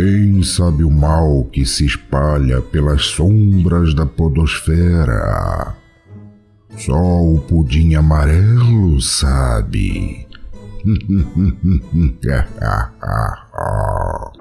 Quem sabe o mal que se espalha pelas sombras da podosfera? Só o pudim amarelo sabe.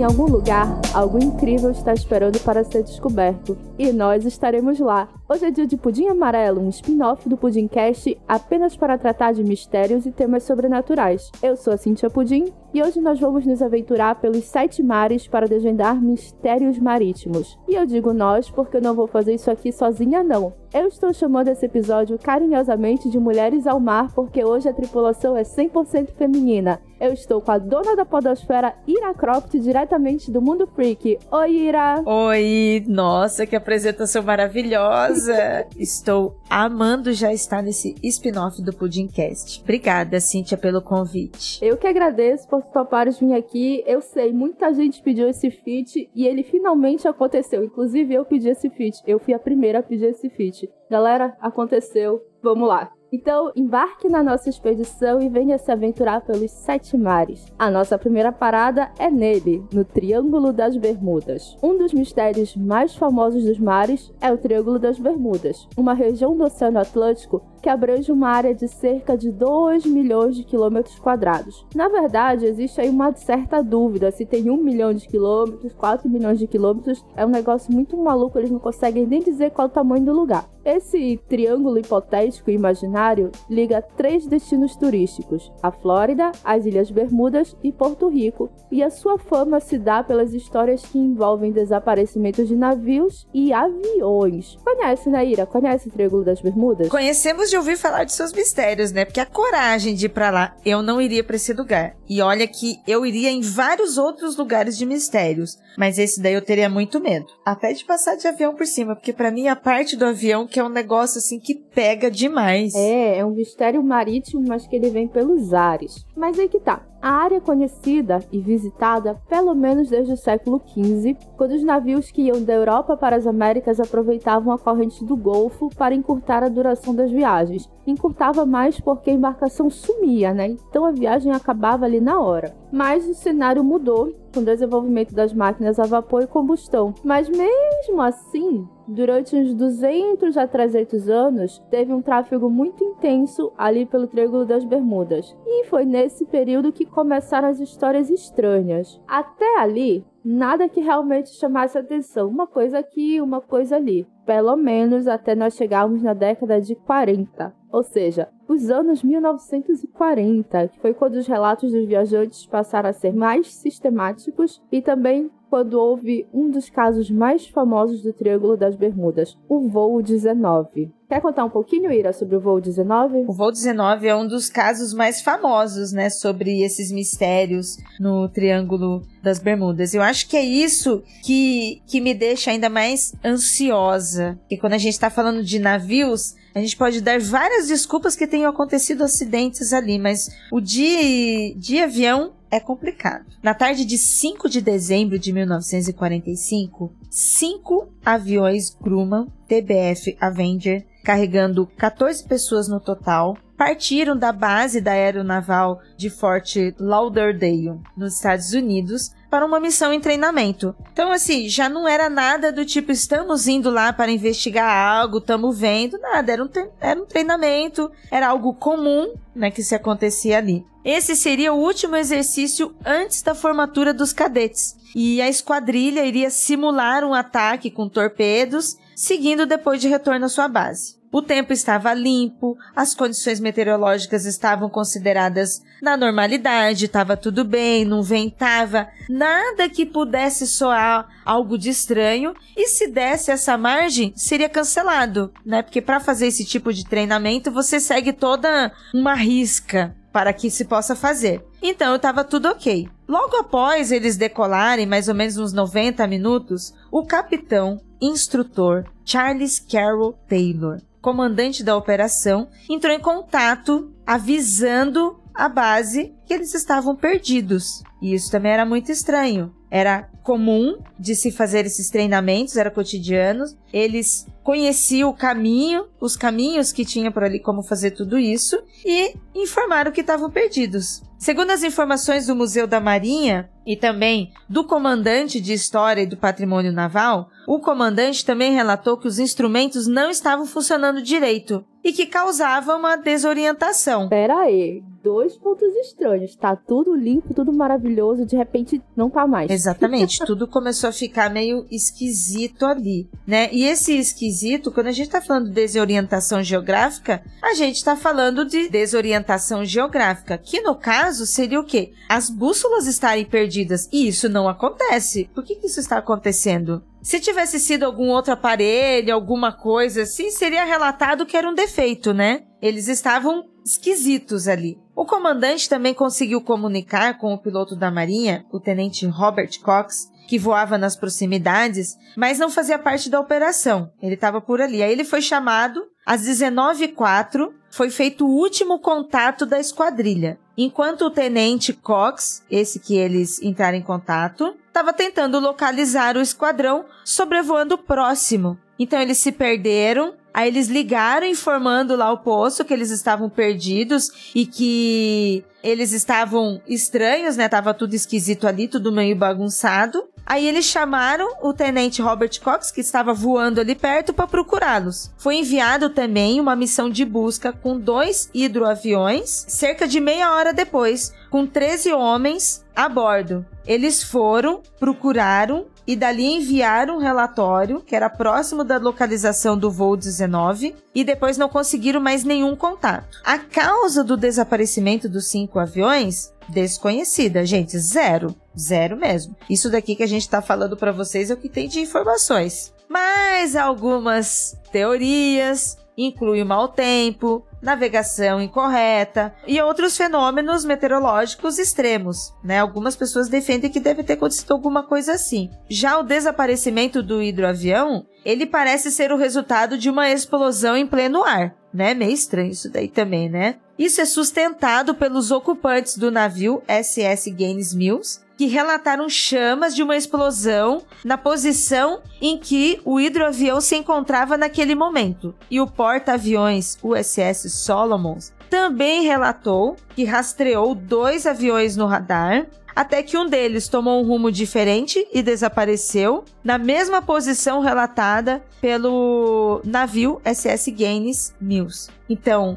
Em algum lugar, algo incrível está esperando para ser descoberto. E nós estaremos lá. Hoje é dia de Pudim Amarelo, um spin-off do Pudimcast apenas para tratar de mistérios e temas sobrenaturais. Eu sou a Cintia Pudim e hoje nós vamos nos aventurar pelos sete mares para desvendar mistérios marítimos. E eu digo nós porque eu não vou fazer isso aqui sozinha não. Eu estou chamando esse episódio carinhosamente de Mulheres ao Mar porque hoje a tripulação é 100% feminina. Eu estou com a dona da podosfera, Ira Croft, diretamente do Mundo Freak. Oi, Ira! Oi! Nossa, que apresentação maravilhosa! estou amando já estar nesse spin-off do Pudimcast. Obrigada, Cíntia, pelo convite. Eu que agradeço por topares vir aqui. Eu sei, muita gente pediu esse feat e ele finalmente aconteceu. Inclusive, eu pedi esse feat. Eu fui a primeira a pedir esse feat. Galera, aconteceu. Vamos lá. Então, embarque na nossa expedição e venha se aventurar pelos sete mares. A nossa primeira parada é nele, no Triângulo das Bermudas. Um dos mistérios mais famosos dos mares é o Triângulo das Bermudas, uma região do Oceano Atlântico que abrange uma área de cerca de 2 milhões de quilômetros quadrados. Na verdade, existe aí uma certa dúvida se tem 1 milhão de quilômetros, 4 milhões de quilômetros. É um negócio muito maluco, eles não conseguem nem dizer qual o tamanho do lugar. Esse triângulo hipotético e imaginário liga três destinos turísticos: a Flórida, as Ilhas Bermudas e Porto Rico, e a sua fama se dá pelas histórias que envolvem desaparecimentos de navios e aviões. Conhece, Naira? Conhece o Triângulo das Bermudas? Conhecemos de ouvir falar de seus mistérios, né? Porque a coragem de ir pra lá, eu não iria para esse lugar. E olha que eu iria em vários outros lugares de mistérios, mas esse daí eu teria muito medo. Até de passar de avião por cima, porque para mim a parte do avião que é um negócio assim que pega demais. É, é um mistério marítimo, mas que ele vem pelos ares. Mas aí que tá. A área conhecida e visitada pelo menos desde o século XV, quando os navios que iam da Europa para as Américas aproveitavam a corrente do Golfo para encurtar a duração das viagens. Encurtava mais porque a embarcação sumia, né? Então a viagem acabava ali na hora. Mas o cenário mudou com o desenvolvimento das máquinas a vapor e combustão. Mas mesmo assim, durante uns 200 a 300 anos, teve um tráfego muito intenso ali pelo Triângulo das Bermudas. E foi nesse período que começaram as histórias estranhas. Até ali, nada que realmente chamasse atenção. Uma coisa aqui, uma coisa ali. Pelo menos até nós chegarmos na década de 40. Ou seja, os anos 1940, que foi quando os relatos dos viajantes passaram a ser mais sistemáticos e também quando houve um dos casos mais famosos do Triângulo das Bermudas, o voo 19. Quer contar um pouquinho, Ira, sobre o voo 19? O voo 19 é um dos casos mais famosos, né, sobre esses mistérios no Triângulo das Bermudas. Eu acho que é isso que, que me deixa ainda mais ansiosa. Porque quando a gente está falando de navios, a gente pode dar várias desculpas que tenham acontecido acidentes ali, mas o de, de avião é complicado. Na tarde de 5 de dezembro de 1945, cinco aviões Grumman TBF Avenger, carregando 14 pessoas no total, partiram da base da aeronaval de Fort Lauderdale, nos Estados Unidos, para uma missão em treinamento. Então, assim, já não era nada do tipo, estamos indo lá para investigar algo, estamos vendo, nada. Era um, era um treinamento, era algo comum, né, que se acontecia ali. Esse seria o último exercício antes da formatura dos cadetes. E a esquadrilha iria simular um ataque com torpedos, seguindo depois de retorno à sua base. O tempo estava limpo, as condições meteorológicas estavam consideradas na normalidade, estava tudo bem, não ventava, nada que pudesse soar algo de estranho, e se desse essa margem, seria cancelado, né? Porque para fazer esse tipo de treinamento, você segue toda uma risca para que se possa fazer. Então estava tudo ok. Logo após eles decolarem, mais ou menos uns 90 minutos, o capitão instrutor Charles Carroll Taylor comandante da operação, entrou em contato avisando a base que eles estavam perdidos. E isso também era muito estranho. Era comum de se fazer esses treinamentos, era cotidiano. Eles conheciam o caminho, os caminhos que tinha por ali como fazer tudo isso e informaram que estavam perdidos. Segundo as informações do Museu da Marinha e também do comandante de História e do Patrimônio Naval, o comandante também relatou que os instrumentos não estavam funcionando direito e que causava uma desorientação. Pera aí, dois pontos estranhos. Tá tudo limpo, tudo maravilhoso, de repente não tá mais. Exatamente, tudo começou a ficar meio esquisito ali, né? E esse esquisito, quando a gente tá falando de desorientação geográfica, a gente tá falando de desorientação geográfica, que no caso caso seria o quê? As bússolas estarem perdidas. E isso não acontece. Por que, que isso está acontecendo? Se tivesse sido algum outro aparelho, alguma coisa assim, seria relatado que era um defeito, né? Eles estavam esquisitos ali. O comandante também conseguiu comunicar com o piloto da Marinha, o tenente Robert Cox, que voava nas proximidades, mas não fazia parte da operação. Ele estava por ali. Aí ele foi chamado às 19h04, foi feito o último contato da esquadrilha. Enquanto o tenente Cox, esse que eles entraram em contato, estava tentando localizar o esquadrão sobrevoando próximo. Então eles se perderam, Aí eles ligaram informando lá o poço que eles estavam perdidos e que eles estavam estranhos, né? Tava tudo esquisito ali, tudo meio bagunçado. Aí eles chamaram o tenente Robert Cox, que estava voando ali perto, para procurá-los. Foi enviado também uma missão de busca com dois hidroaviões, cerca de meia hora depois, com 13 homens a bordo. Eles foram, procuraram e dali enviaram um relatório que era próximo da localização do voo 19 e depois não conseguiram mais nenhum contato. A causa do desaparecimento dos cinco aviões desconhecida, gente, zero, zero mesmo. Isso daqui que a gente está falando para vocês é o que tem de informações. Mas algumas teorias incluem mau tempo, navegação incorreta e outros fenômenos meteorológicos extremos, né? Algumas pessoas defendem que deve ter acontecido alguma coisa assim. Já o desaparecimento do hidroavião, ele parece ser o resultado de uma explosão em pleno ar, né? Meio estranho isso daí também, né? Isso é sustentado pelos ocupantes do navio SS Gaines Mills, que relataram chamas de uma explosão na posição em que o hidroavião se encontrava naquele momento. E o porta-aviões USS Solomons também relatou que rastreou dois aviões no radar até que um deles tomou um rumo diferente e desapareceu na mesma posição relatada pelo navio SS Gaines Mills. Então,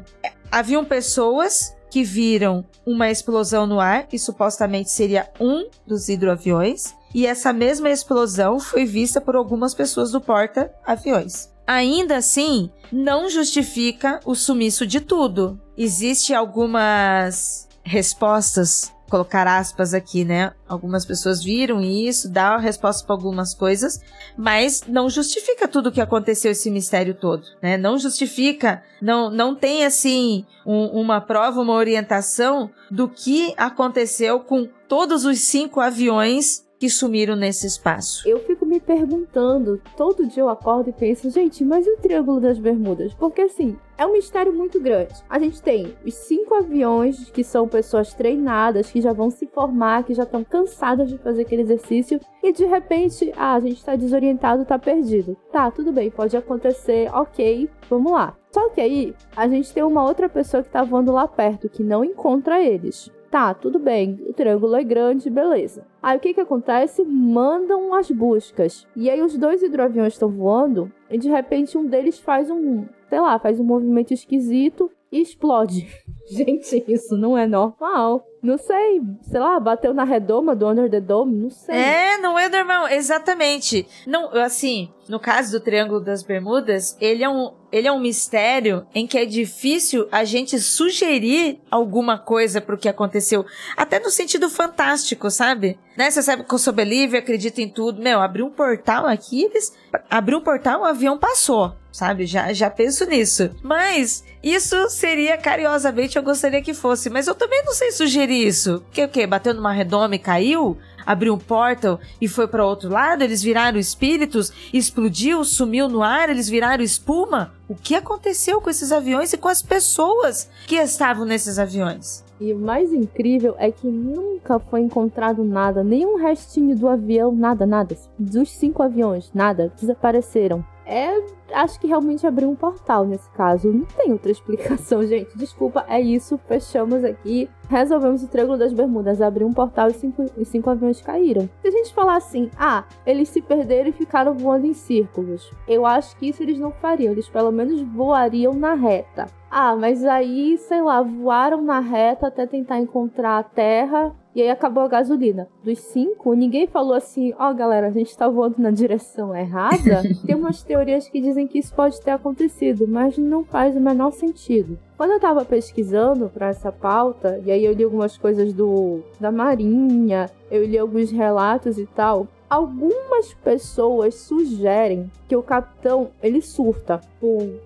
haviam pessoas que viram uma explosão no ar, que supostamente seria um dos hidroaviões, e essa mesma explosão foi vista por algumas pessoas do porta-aviões. Ainda assim, não justifica o sumiço de tudo. Existem algumas respostas colocar aspas aqui, né? Algumas pessoas viram isso, dá resposta para algumas coisas, mas não justifica tudo o que aconteceu esse mistério todo, né? Não justifica, não, não tem assim um, uma prova, uma orientação do que aconteceu com todos os cinco aviões que sumiram nesse espaço. Eu fico me perguntando, todo dia eu acordo e penso, gente, mas e o Triângulo das Bermudas? Porque assim, é um mistério muito grande. A gente tem os cinco aviões que são pessoas treinadas, que já vão se formar, que já estão cansadas de fazer aquele exercício, e de repente, ah, a gente está desorientado, está perdido. Tá, tudo bem, pode acontecer, ok, vamos lá. Só que aí, a gente tem uma outra pessoa que tá voando lá perto, que não encontra eles. Tá, tudo bem, o triângulo é grande, beleza. Aí o que que acontece? Mandam as buscas. E aí os dois hidroaviões estão voando e de repente um deles faz um, sei lá, faz um movimento esquisito e explode. Gente, isso não é normal. Não sei, sei lá, bateu na redoma do Under the Dome, não sei. É, não é normal, exatamente. Não, assim, no caso do Triângulo das Bermudas, ele é um, ele é um mistério em que é difícil a gente sugerir alguma coisa pro que aconteceu, até no sentido fantástico, sabe? Né? Você sabe que eu sou believer, acredito em tudo. Meu, abriu um portal aqui, eles abriu um portal, o um avião passou sabe? Já, já penso nisso. Mas isso seria carinhosamente, eu gostaria que fosse. Mas eu também não sei sugerir isso. Que o quê? Bateu numa redoma e caiu? Abriu um portal e foi para outro lado? Eles viraram espíritos? Explodiu? Sumiu no ar? Eles viraram espuma? O que aconteceu com esses aviões e com as pessoas que estavam nesses aviões? E o mais incrível é que nunca foi encontrado nada, nenhum restinho do avião, nada, nada. Dos cinco aviões, nada, desapareceram. É, acho que realmente abriu um portal nesse caso. Não tem outra explicação, gente. Desculpa, é isso. Fechamos aqui. Resolvemos o Triângulo das Bermudas. Abriu um portal e cinco, e cinco aviões caíram. Se a gente falar assim, ah, eles se perderam e ficaram voando em círculos. Eu acho que isso eles não fariam. Eles pelo menos voariam na reta. Ah, mas aí, sei lá, voaram na reta até tentar encontrar a Terra e aí acabou a gasolina. Dos cinco, ninguém falou assim: ó, oh, galera, a gente tá voando na direção errada. Tem umas teorias que dizem que isso pode ter acontecido, mas não faz o menor sentido. Quando eu tava pesquisando para essa pauta, e aí eu li algumas coisas do da Marinha, eu li alguns relatos e tal, algumas pessoas sugerem que o capitão ele surta.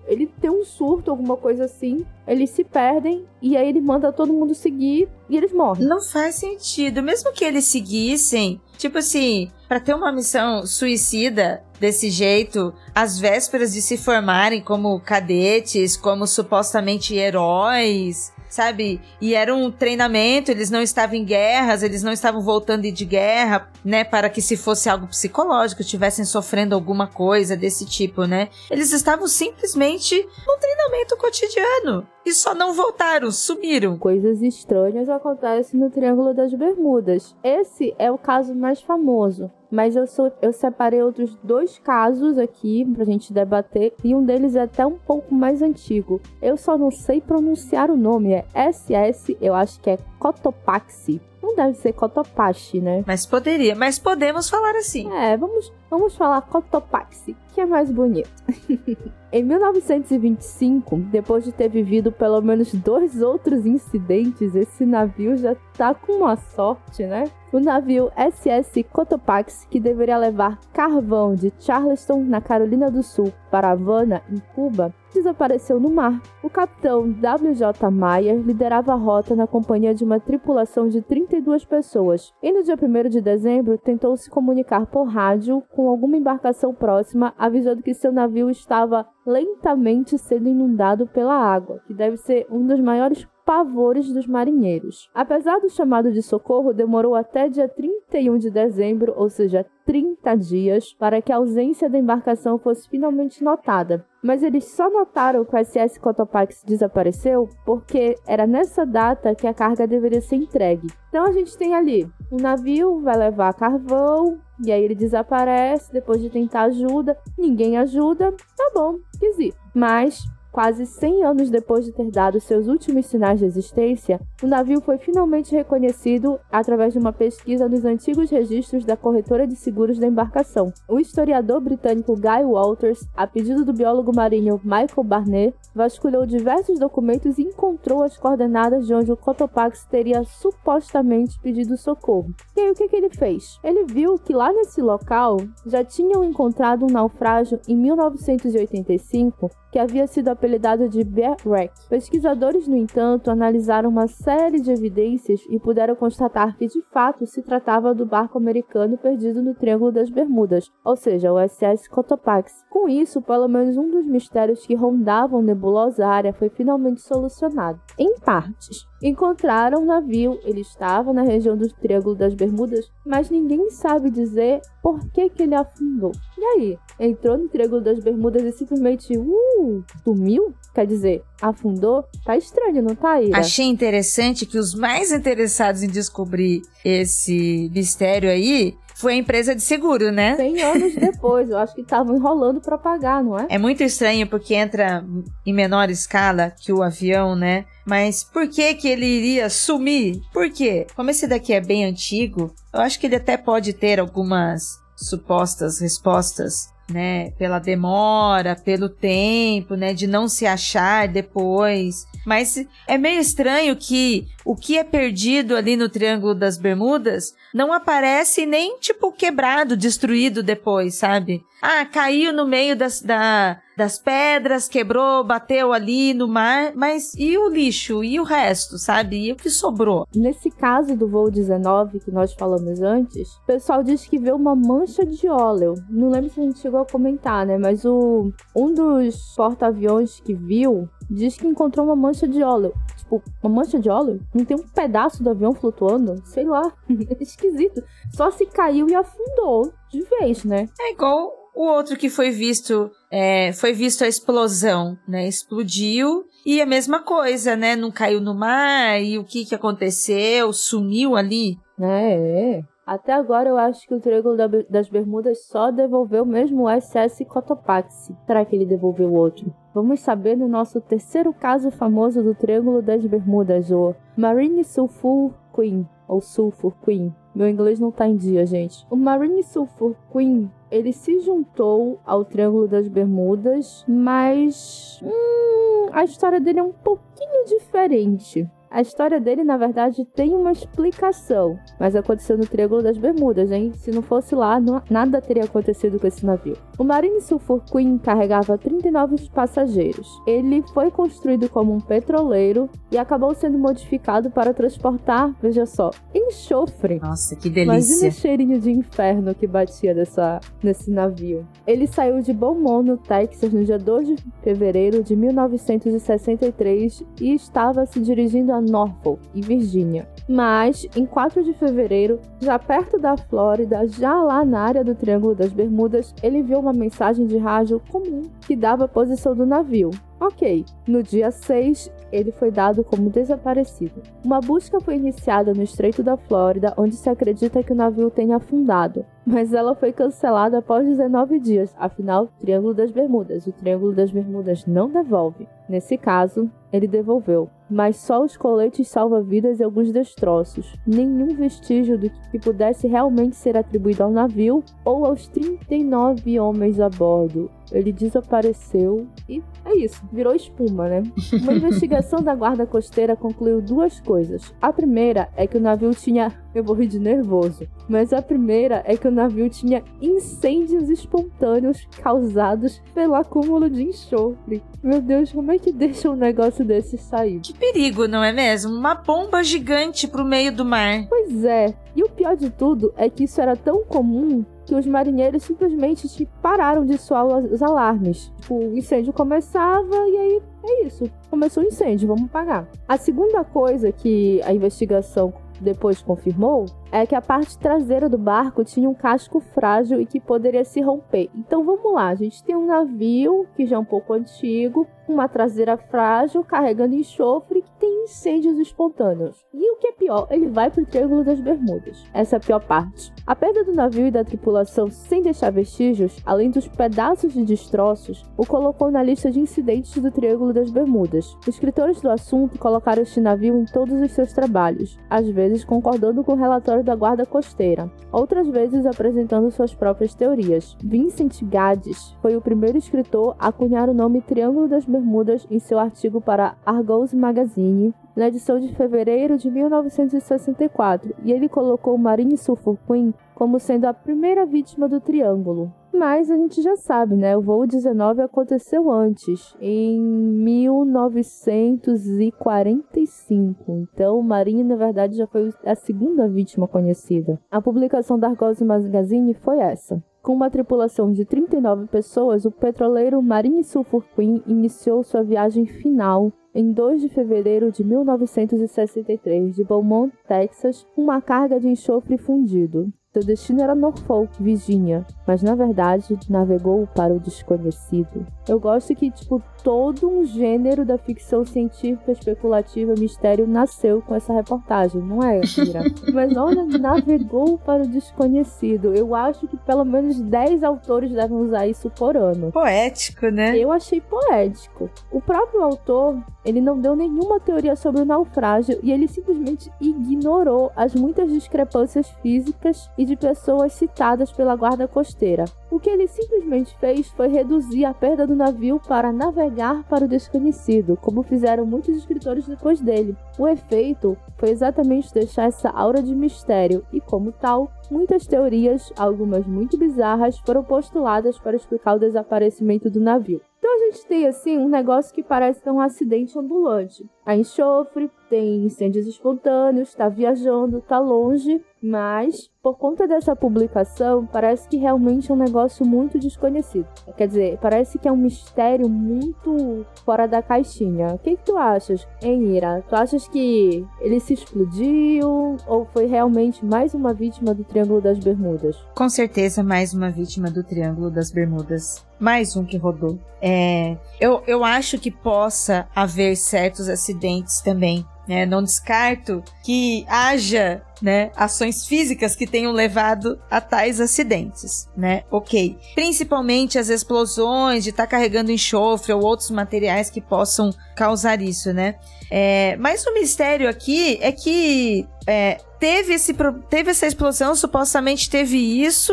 Ele tem um surto, alguma coisa assim. Eles se perdem e aí ele manda todo mundo seguir e eles morrem. Não faz sentido. Mesmo que eles seguissem, tipo assim, para ter uma missão suicida desse jeito, às vésperas de se formarem como cadetes, como supostamente heróis, sabe? E era um treinamento, eles não estavam em guerras, eles não estavam voltando de guerra, né? Para que se fosse algo psicológico, estivessem sofrendo alguma coisa desse tipo, né? Eles estavam simplesmente num treinamento cotidiano e só não voltaram, sumiram. Coisas estranhas acontecem no Triângulo das Bermudas. Esse é o caso mais famoso. Mas eu, sou, eu separei outros dois casos aqui pra gente debater. E um deles é até um pouco mais antigo. Eu só não sei pronunciar o nome. É SS, eu acho que é Cotopaxi. Não deve ser Cotopaxi, né? Mas poderia, mas podemos falar assim. É, vamos, vamos falar Cotopaxi, que é mais bonito. em 1925, depois de ter vivido pelo menos dois outros incidentes, esse navio já tá com uma sorte, né? O navio SS Cotopaxi, que deveria levar carvão de Charleston, na Carolina do Sul, para Havana, em Cuba, desapareceu no mar. O capitão W.J. Mayer liderava a rota na companhia de uma tripulação de 32 pessoas e no dia 1 de dezembro tentou se comunicar por rádio com alguma embarcação próxima, avisando que seu navio estava lentamente sendo inundado pela água, que deve ser um dos maiores pavores dos marinheiros. Apesar do chamado de socorro, demorou até dia 31 de dezembro, ou seja, 30 dias, para que a ausência da embarcação fosse finalmente notada. Mas eles só notaram que o SS Cotopaxi desapareceu porque era nessa data que a carga deveria ser entregue. Então a gente tem ali, um navio vai levar carvão, e aí ele desaparece depois de tentar ajuda, ninguém ajuda, tá bom, esquisito. Mas Quase 100 anos depois de ter dado seus últimos sinais de existência, o navio foi finalmente reconhecido através de uma pesquisa nos antigos registros da corretora de seguros da embarcação. O historiador britânico Guy Walters, a pedido do biólogo marinho Michael Barnett, vasculhou diversos documentos e encontrou as coordenadas de onde o Cotopaxi teria supostamente pedido socorro. E aí o que, que ele fez? Ele viu que lá nesse local já tinham encontrado um naufrágio em 1985 que havia sido apelidado de Bear Wreck. Pesquisadores, no entanto, analisaram uma série de evidências e puderam constatar que de fato se tratava do barco americano perdido no Triângulo das Bermudas, ou seja, o SS Cotopaxi. Com isso, pelo menos um dos mistérios que rondavam nebulosa área foi finalmente solucionado, em partes. Encontraram o navio, ele estava na região do Triângulo das Bermudas, mas ninguém sabe dizer por que, que ele afundou. E aí? Entrou no Triângulo das Bermudas e simplesmente, uh, sumiu? Quer dizer, afundou? Tá estranho, não tá, Ira? Achei interessante que os mais interessados em descobrir esse mistério aí foi a empresa de seguro, né? 100 anos depois, eu acho que estavam enrolando para pagar, não é? É muito estranho porque entra em menor escala que o avião, né? Mas por que que ele iria sumir? Por quê? Como esse daqui é bem antigo, eu acho que ele até pode ter algumas supostas respostas né, pela demora, pelo tempo, né, de não se achar depois. Mas é meio estranho que o que é perdido ali no Triângulo das Bermudas não aparece nem tipo quebrado, destruído depois, sabe? Ah, caiu no meio das, da, das pedras, quebrou, bateu ali no mar, mas e o lixo? E o resto, sabe? E o que sobrou? Nesse caso do voo 19 que nós falamos antes, o pessoal diz que vê uma mancha de óleo. Não lembro se a gente chegou a comentar, né? Mas o um dos porta-aviões que viu diz que encontrou uma mancha de óleo. Tipo, uma mancha de óleo? Não tem um pedaço do avião flutuando? Sei lá. É esquisito. Só se caiu e afundou de vez, né? É igual o outro que foi visto, é, foi visto a explosão, né? Explodiu e a mesma coisa, né? Não caiu no mar e o que que aconteceu? Sumiu ali. É, é. Até agora eu acho que o Triângulo das Bermudas só devolveu mesmo o SS Cotopaxi. Será que ele devolveu outro? Vamos saber no nosso terceiro caso famoso do Triângulo das Bermudas, o Marine Sulphur Queen, ou Sulphur Queen. Meu inglês não tá em dia, gente. O Marine Sulphur Queen, ele se juntou ao Triângulo das Bermudas, mas hum, a história dele é um pouquinho diferente. A história dele, na verdade, tem uma explicação, mas aconteceu no Triângulo das Bermudas, hein? Se não fosse lá, não, nada teria acontecido com esse navio. O Marine Sulphur Queen carregava 39 passageiros. Ele foi construído como um petroleiro e acabou sendo modificado para transportar, veja só, enxofre. Nossa, que delícia! Imagina o cheirinho de inferno que batia dessa, nesse navio. Ele saiu de Beaumont, no Texas, no dia 2 de fevereiro de 1963 e estava se dirigindo a Norfolk e Virgínia. Mas, em 4 de fevereiro, já perto da Flórida, já lá na área do Triângulo das Bermudas, ele viu uma mensagem de rádio comum que dava a posição do navio. Ok, no dia 6, ele foi dado como desaparecido. Uma busca foi iniciada no Estreito da Flórida, onde se acredita que o navio tenha afundado, mas ela foi cancelada após 19 dias, afinal, Triângulo das Bermudas. O Triângulo das Bermudas não devolve. Nesse caso, ele devolveu, mas só os coletes salva-vidas e alguns destroços. Nenhum vestígio do que pudesse realmente ser atribuído ao navio ou aos 39 homens a bordo. Ele desapareceu e é isso, virou espuma, né? Uma investigação da guarda costeira concluiu duas coisas. A primeira é que o navio tinha. Eu morri de nervoso. Mas a primeira é que o navio tinha incêndios espontâneos causados pelo acúmulo de enxofre. Meu Deus, como é que deixa um negócio desse sair? Que perigo, não é mesmo? Uma bomba gigante pro meio do mar. Pois é. E o pior de tudo é que isso era tão comum que os marinheiros simplesmente tipo, pararam de soar os alarmes. Tipo, o incêndio começava e aí é isso. Começou o incêndio, vamos pagar. A segunda coisa que a investigação depois confirmou é que a parte traseira do barco tinha um casco frágil e que poderia se romper. Então vamos lá, a gente tem um navio que já é um pouco antigo, uma traseira frágil, carregando enxofre que tem incêndios espontâneos. E o que é pior, ele vai para o Triângulo das Bermudas. Essa é a pior parte. A perda do navio e da tripulação sem deixar vestígios, além dos pedaços de destroços, o colocou na lista de incidentes do Triângulo das Bermudas. Escritores do assunto colocaram este navio em todos os seus trabalhos, às vezes concordando com o da Guarda Costeira, outras vezes apresentando suas próprias teorias. Vincent Gades foi o primeiro escritor a cunhar o nome Triângulo das Bermudas em seu artigo para Argos Magazine, na edição de fevereiro de 1964, e ele colocou Marine Sulphur Queen como sendo a primeira vítima do triângulo. Mas a gente já sabe, né? O voo 19 aconteceu antes, em 1945. Então, Marine, na verdade, já foi a segunda vítima conhecida. A publicação da Argos Magazine foi essa. Com uma tripulação de 39 pessoas, o petroleiro Marine Sulphur Queen iniciou sua viagem final em 2 de fevereiro de 1963 de Beaumont, Texas, uma carga de enxofre fundido. Seu destino era Norfolk, Virgínia, mas na verdade navegou para o desconhecido. Eu gosto que, tipo, todo um gênero da ficção científica, especulativa, mistério nasceu com essa reportagem, não é, Kira? mas olha, navegou para o desconhecido. Eu acho que pelo menos 10 autores devem usar isso por ano. Poético, né? Eu achei poético. O próprio autor, ele não deu nenhuma teoria sobre o naufrágio e ele simplesmente ignorou as muitas discrepâncias físicas e de pessoas citadas pela guarda costeira. O que ele simplesmente fez foi reduzir a perda do navio para navegar para o desconhecido, como fizeram muitos escritores depois dele. O efeito foi exatamente deixar essa aura de mistério e, como tal, muitas teorias, algumas muito bizarras, foram postuladas para explicar o desaparecimento do navio. Então a gente tem assim um negócio que parece um acidente ambulante. A enxofre, tem incêndios espontâneos, está viajando, está longe, mas por conta dessa publicação, parece que realmente é um negócio muito desconhecido. Quer dizer, parece que é um mistério muito fora da caixinha. O que, que tu achas, hein, Ira? Tu achas que ele se explodiu ou foi realmente mais uma vítima do Triângulo das Bermudas? Com certeza, mais uma vítima do Triângulo das Bermudas. Mais um que rodou. É, eu, eu acho que possa haver certos acidentes também né? Não descarto que haja, né, ações físicas que tenham levado a tais acidentes, né? Ok. Principalmente as explosões de estar tá carregando enxofre ou outros materiais que possam causar isso, né? É, mas o mistério aqui é que é, teve, esse, teve essa explosão, supostamente teve isso,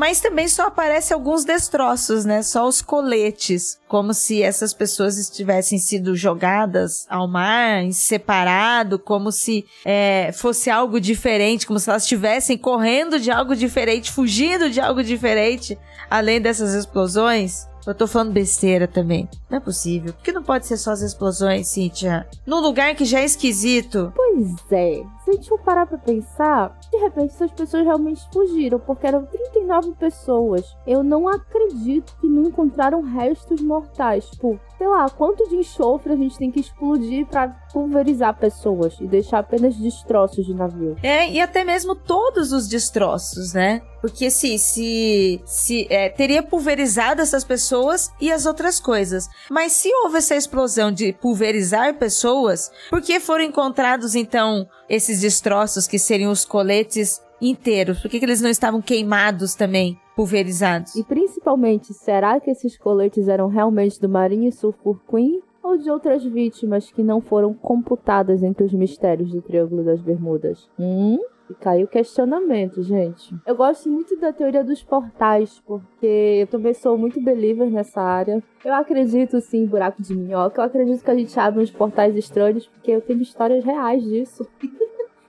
mas também só aparece alguns destroços, né? Só os coletes, como se essas pessoas estivessem sido jogadas ao mar, separado, como se é, fosse algo diferente, como se elas estivessem correndo de algo diferente, fugindo de algo diferente, além dessas explosões. Eu tô falando besteira também. Não é possível. Por que não pode ser só as explosões, Cíntia? Num lugar que já é esquisito. Pois é. Se a gente for parar pra pensar, de repente essas pessoas realmente fugiram, porque eram 39 pessoas. Eu não acredito que não encontraram restos mortais. Tipo, sei lá, quanto de enxofre a gente tem que explodir para pulverizar pessoas e deixar apenas destroços de navio. É, e até mesmo todos os destroços, né? Porque se, se, se é, teria pulverizado essas pessoas e as outras coisas. Mas se houve essa explosão de pulverizar pessoas, por que foram encontrados então esses destroços que seriam os coletes inteiros? Por que, que eles não estavam queimados também? Pulverizados. E principalmente, será que esses coletes eram realmente do Marinho Sulfur Queen ou de outras vítimas que não foram computadas entre os mistérios do Triângulo das Bermudas? Hum? E caiu o questionamento, gente. Eu gosto muito da teoria dos portais, porque eu também sou muito believer nessa área. Eu acredito sim em buraco de minhoca. Eu acredito que a gente abre uns portais estranhos, porque eu tenho histórias reais disso.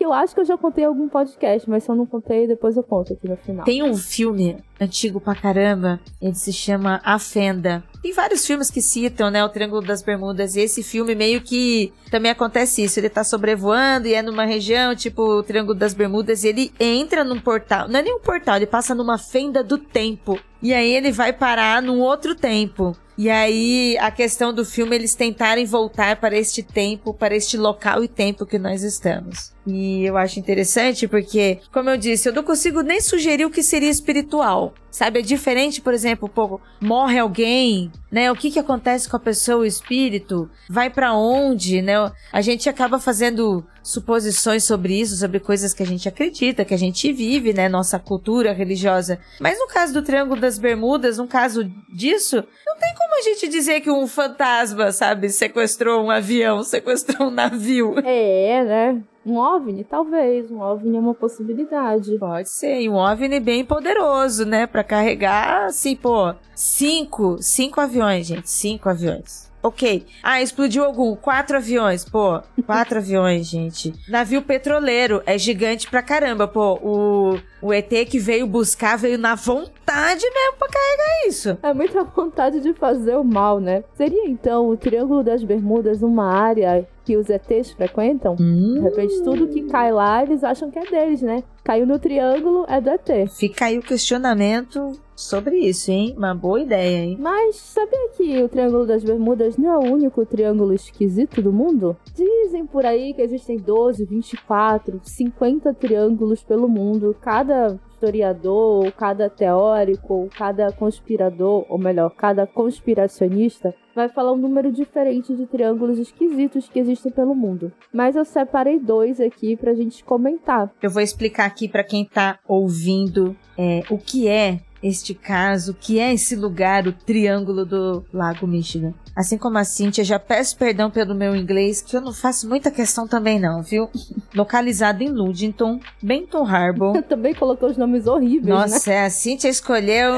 Eu acho que eu já contei algum podcast, mas se eu não contei, depois eu conto aqui no final. Tem um filme antigo pra caramba, ele se chama A Fenda. Tem vários filmes que citam, né, o Triângulo das Bermudas, e esse filme meio que também acontece isso, ele tá sobrevoando e é numa região, tipo o Triângulo das Bermudas, e ele entra num portal, não é nem um portal, ele passa numa fenda do tempo. E aí ele vai parar num outro tempo. E aí a questão do filme eles tentarem voltar para este tempo, para este local e tempo que nós estamos. E eu acho interessante porque, como eu disse, eu não consigo nem sugerir o que seria espiritual. Sabe, é diferente, por exemplo, pô, morre alguém, né? O que que acontece com a pessoa, o espírito? Vai para onde, né? A gente acaba fazendo suposições sobre isso, sobre coisas que a gente acredita, que a gente vive, né? Nossa cultura religiosa. Mas no caso do Triângulo das Bermudas, no caso disso, não tem como a gente dizer que um fantasma, sabe, sequestrou um avião, sequestrou um navio. É, né? Um OVNI, talvez. Um OVNI é uma possibilidade. Pode ser. E um OVNI bem poderoso, né? Pra carregar, assim, pô, cinco, cinco aviões, gente. Cinco aviões. Ok. Ah, explodiu algum? Quatro aviões. Pô, quatro aviões, gente. Navio petroleiro é gigante pra caramba. Pô, o, o ET que veio buscar veio na vontade mesmo pra carregar isso. É muita vontade de fazer o mal, né? Seria então o Triângulo das Bermudas uma área que os ETs frequentam? Hum. De repente, tudo que cai lá, eles acham que é deles, né? Caiu no triângulo, é do ET. Fica aí o questionamento sobre isso, hein? Uma boa ideia, hein? Mas sabia que o Triângulo das Bermudas não é o único triângulo esquisito do mundo? Dizem por aí que existem 12, 24, 50 triângulos pelo mundo. Cada historiador, cada teórico, cada conspirador, ou melhor, cada conspiracionista vai falar um número diferente de triângulos esquisitos que existem pelo mundo. Mas eu separei dois aqui pra gente comentar. Eu vou explicar aqui para quem tá ouvindo é, o que é este caso, que é esse lugar, o Triângulo do Lago Michigan. Assim como a Cíntia, já peço perdão pelo meu inglês, que eu não faço muita questão também não, viu? Localizado em Ludington, Benton Harbor. também colocou os nomes horríveis, Nossa, né? É, a Cíntia escolheu,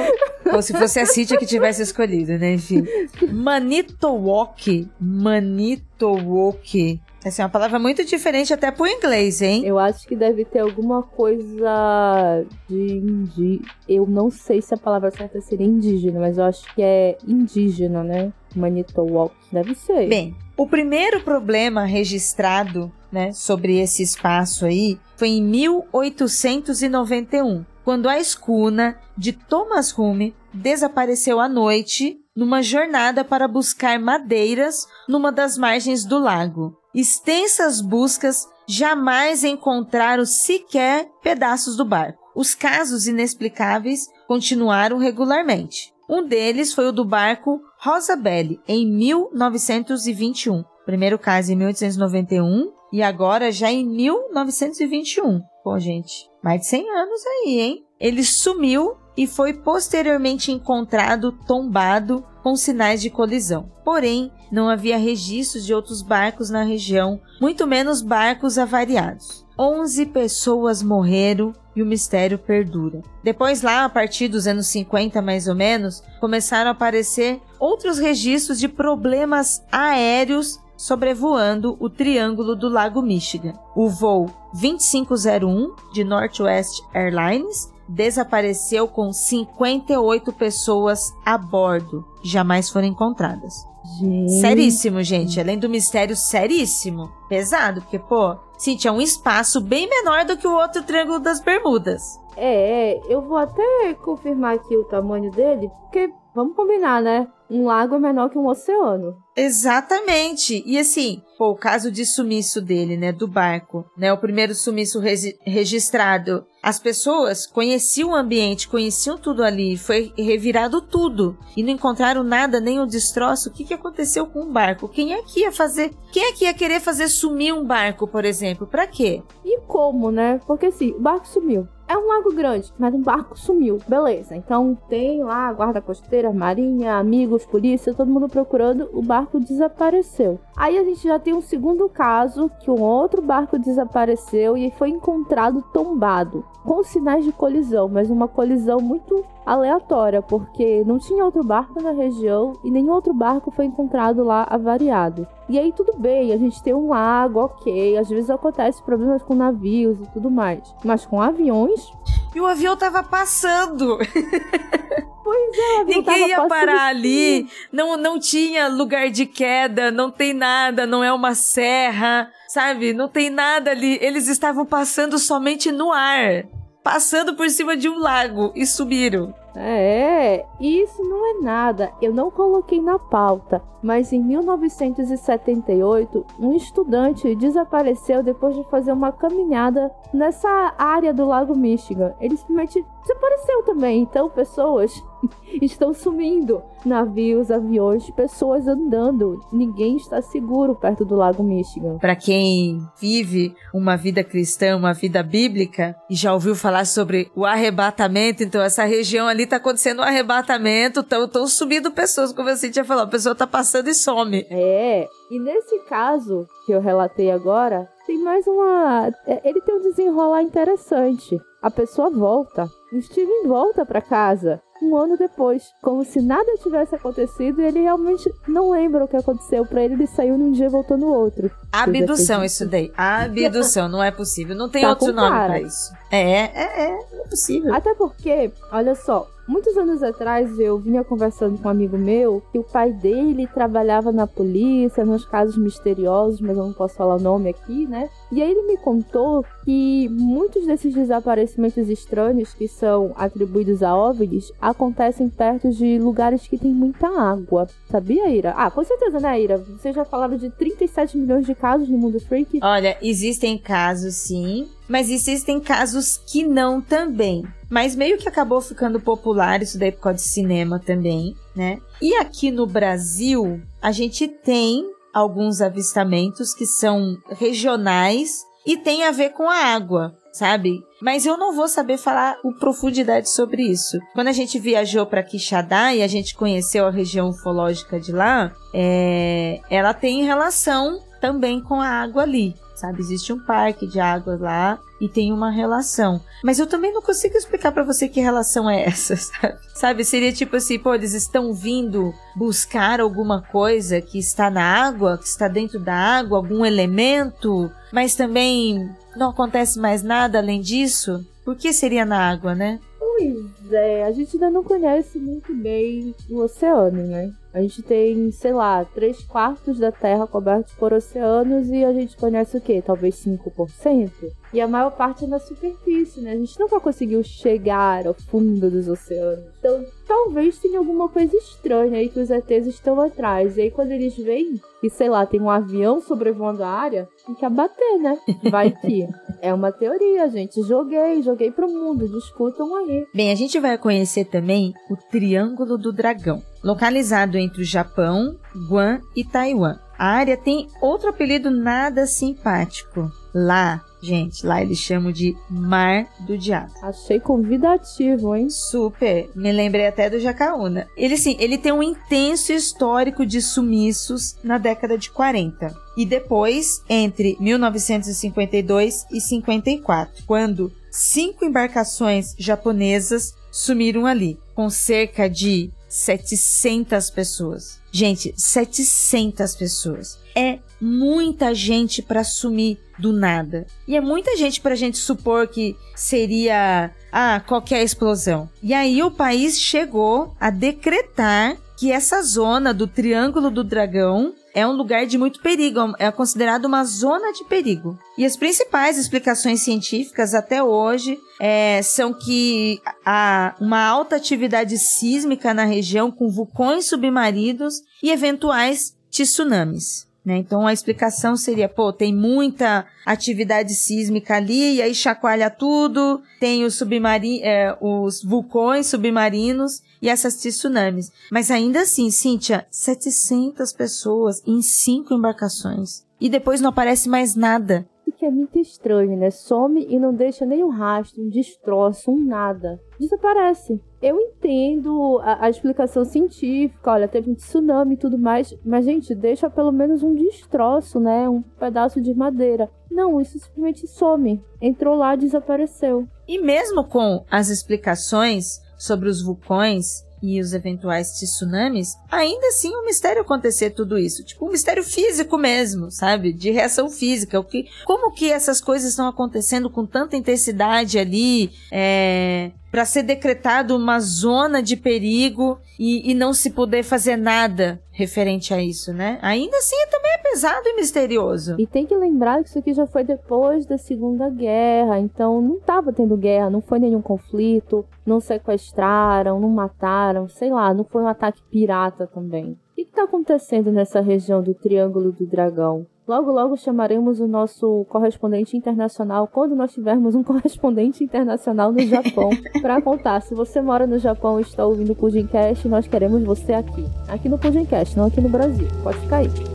ou se fosse a Cíntia que tivesse escolhido, né? Enfim. Manitowoc, Manitowoc Essa é uma palavra muito diferente até pro inglês, hein? Eu acho que deve ter alguma coisa de indi... Eu não sei se a palavra certa seria indígena, mas eu acho que é indígena, né? Manitowoc. Deve ser. Bem, o primeiro problema registrado, né, sobre esse espaço aí foi em 1891, quando a escuna de Thomas Hume desapareceu à noite numa jornada para buscar madeiras numa das margens do lago. Extensas buscas jamais encontraram sequer pedaços do barco. Os casos inexplicáveis continuaram regularmente. Um deles foi o do barco Rosabelle, em 1921. Primeiro caso em 1891 e agora já em 1921. Pô, gente, mais de 100 anos aí, hein? Ele sumiu e foi posteriormente encontrado tombado com sinais de colisão. Porém, não havia registros de outros barcos na região, muito menos barcos avariados. 11 pessoas morreram e o mistério perdura. Depois lá, a partir dos anos 50 mais ou menos, começaram a aparecer outros registros de problemas aéreos sobrevoando o Triângulo do Lago Michigan. O voo 2501 de Northwest Airlines desapareceu com 58 pessoas a bordo, jamais foram encontradas. Gente. Seríssimo, gente. Além do mistério, seríssimo. Pesado, porque, pô, Cintia, é um espaço bem menor do que o outro Triângulo das Bermudas. É, eu vou até confirmar aqui o tamanho dele, porque vamos combinar, né? Um lago é menor que um oceano. Exatamente. E assim, pô, o caso de sumiço dele, né, do barco, né, o primeiro sumiço registrado. As pessoas conheciam o ambiente, conheciam tudo ali, foi revirado tudo e não encontraram nada, nem o destroço. O que, que aconteceu com o barco? Quem é que ia fazer? Quem é que ia querer fazer sumir um barco, por exemplo? Pra quê? E como, né? Porque assim, o barco sumiu. É um lago grande, mas um barco sumiu. Beleza. Então tem lá a guarda costeira, marinha, amigos, polícia, todo mundo procurando. O barco desapareceu. Aí a gente já tem um segundo caso que um outro barco desapareceu e foi encontrado tombado, com sinais de colisão, mas uma colisão muito aleatória, porque não tinha outro barco na região e nenhum outro barco foi encontrado lá avariado. E aí tudo bem, a gente tem um lago, ok, às vezes acontece problemas com navios e tudo mais, mas com aviões, E o avião tava passando. pois é, Ninguém ia parar ali. Não, não tinha lugar de queda, não tem nada, não é uma serra, sabe? Não tem nada ali. Eles estavam passando somente no ar. Passando por cima de um lago e subiram. É, isso não é nada. Eu não coloquei na pauta, mas em 1978, um estudante desapareceu depois de fazer uma caminhada nessa área do Lago Michigan. Ele simplesmente desapareceu também. Então, pessoas estão sumindo. Navios, aviões, pessoas andando. Ninguém está seguro perto do Lago Michigan. Para quem vive uma vida cristã, uma vida bíblica, e já ouviu falar sobre o arrebatamento, então essa região ali tá acontecendo um arrebatamento, estão subindo pessoas, como a Cintia falou, a pessoa tá passando e some. É, e nesse caso que eu relatei agora, tem mais uma. é, Ele tem um desenrolar interessante. A pessoa volta. O Steven volta pra casa um ano depois, como se nada tivesse acontecido e ele realmente não lembra o que aconteceu pra ele. Ele saiu num dia e voltou no outro. Abdução, isso daí. Abdução, não é possível. Não tem Tá outro nome pra isso. É, é, é, não é possível. Até porque, olha só, muitos anos atrás eu vinha conversando com um amigo meu que o pai dele trabalhava na polícia, nos casos misteriosos, mas eu não posso falar o nome aqui, né? E aí ele me contou que muitos desses desaparecimentos estranhos que são atribuídos a OVNIs acontecem perto de lugares que tem muita água. Sabia, Ira? Ah, com certeza, né, Ira? Vocês já falaram de 37 milhões de casos no mundo freak. Olha, existem casos sim, mas existem casos que não também. Mas meio que acabou ficando popular isso daí por causa de cinema também, né? E aqui no Brasil, a gente tem alguns avistamentos que são regionais e tem a ver com a água, sabe? Mas eu não vou saber falar com profundidade sobre isso. Quando a gente viajou para Quixadá e a gente conheceu a região ufológica de lá, é, ela tem relação também com a água ali, sabe? Existe um parque de águas lá e tem uma relação. Mas eu também não consigo explicar para você que relação é essa, sabe? sabe? Seria tipo assim, pô, eles estão vindo buscar alguma coisa que está na água, que está dentro da água, algum elemento, mas também não acontece mais nada além disso. Por que seria na água, né? Pois é, a gente ainda não conhece muito bem o oceano, né? A gente tem, sei lá, 3 quartos da Terra cobertos por oceanos e a gente conhece o quê? Talvez 5%? E a maior parte é na superfície, né? A gente nunca conseguiu chegar ao fundo dos oceanos. Então, talvez tenha alguma coisa estranha aí que os ETs estão atrás. E aí, quando eles veem que, sei lá, tem um avião sobrevoando a área, tem que abater, né? Vai que. É uma teoria, gente. Joguei, joguei pro mundo. Discutam aí. Bem, a gente vai conhecer também o Triângulo do Dragão, localizado entre o Japão, Guam e Taiwan. A área tem outro apelido nada simpático. Lá, gente, lá eles chamam de Mar do Diabo. Achei convidativo, hein? Super. Me lembrei até do Jacaúna. Ele sim, ele tem um intenso histórico de sumiços na década de 40. E depois, entre 1952 e 54, quando cinco embarcações japonesas sumiram ali, com cerca de 700 pessoas. Gente, 700 pessoas. É muita gente para sumir do nada. E é muita gente para a gente supor que seria ah, qualquer explosão. E aí o país chegou a decretar que essa zona do Triângulo do Dragão é um lugar de muito perigo, é considerado uma zona de perigo. E as principais explicações científicas até hoje é, são que há uma alta atividade sísmica na região com vulcões submarinos e eventuais tsunamis. Né? Então a explicação seria, pô, tem muita atividade sísmica ali, e aí chacoalha tudo, tem os, submari é, os vulcões submarinos e essas tsunamis. Mas ainda assim, Cíntia, 700 pessoas em cinco embarcações. E depois não aparece mais nada que é muito estranho, né? Some e não deixa nenhum rastro, um destroço, um nada. Desaparece. Eu entendo a, a, explicação científica, olha, teve um tsunami e tudo mais, mas, gente, deixa pelo menos um destroço, né? Um pedaço de madeira. Não, isso simplesmente some. Entrou lá, desapareceu. E mesmo com as explicações sobre os vulcões e os eventuais tsunamis, ainda assim é um mistério acontecer tudo isso. Tipo, um mistério físico mesmo, sabe? De reação física. O que, como que essas coisas estão acontecendo com tanta intensidade ali? É, para ser decretado uma zona de perigo e, e, não se poder fazer nada referente a isso, né? Ainda assim, também é pesado e misterioso. E tem que lembrar que isso aqui já foi depois da Segunda Guerra, então não estava tendo guerra, não foi nenhum conflito, não sequestraram, não mataram, sei lá, não foi um ataque pirata também. O que está acontecendo nessa região do Triângulo do Dragão? Logo, logo chamaremos o nosso correspondente internacional quando nós tivermos um correspondente internacional no Japão para contar. Se você mora no Japão e está ouvindo o Pudimcast, nós queremos você aqui. Aqui no Pudimcast, não aqui no Brasil. Pode ficar aí.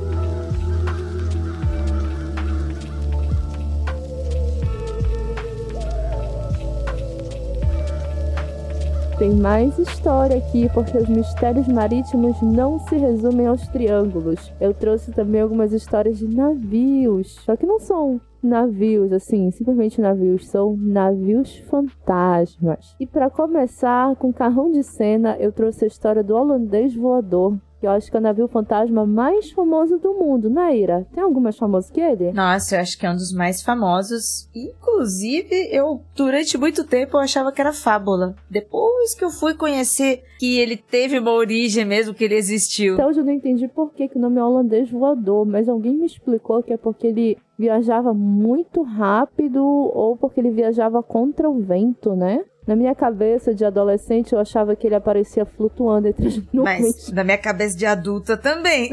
Tem mais história aqui, porque os mistérios marítimos não se resumem aos triângulos. Eu trouxe também algumas histórias de navios, só que não são navios, assim, simplesmente navios, são navios fantasmas. E para começar, com carrão de cena, eu trouxe a história do holandês voador, eu acho que é o navio fantasma mais famoso do mundo, né, Ira? Tem algum mais famoso que ele? Nossa, eu acho que é um dos mais famosos. Inclusive, eu, durante muito tempo, eu achava que era fábula. Depois que eu fui conhecer que ele teve uma origem mesmo, que ele existiu. Até hoje eu não entendi por que, que o nome é holandês voador, mas alguém me explicou que é porque ele viajava muito rápido ou porque ele viajava contra o vento, né? Na minha cabeça de adolescente, eu achava que ele aparecia flutuando entre as nuvens. Mas na minha cabeça de adulta também.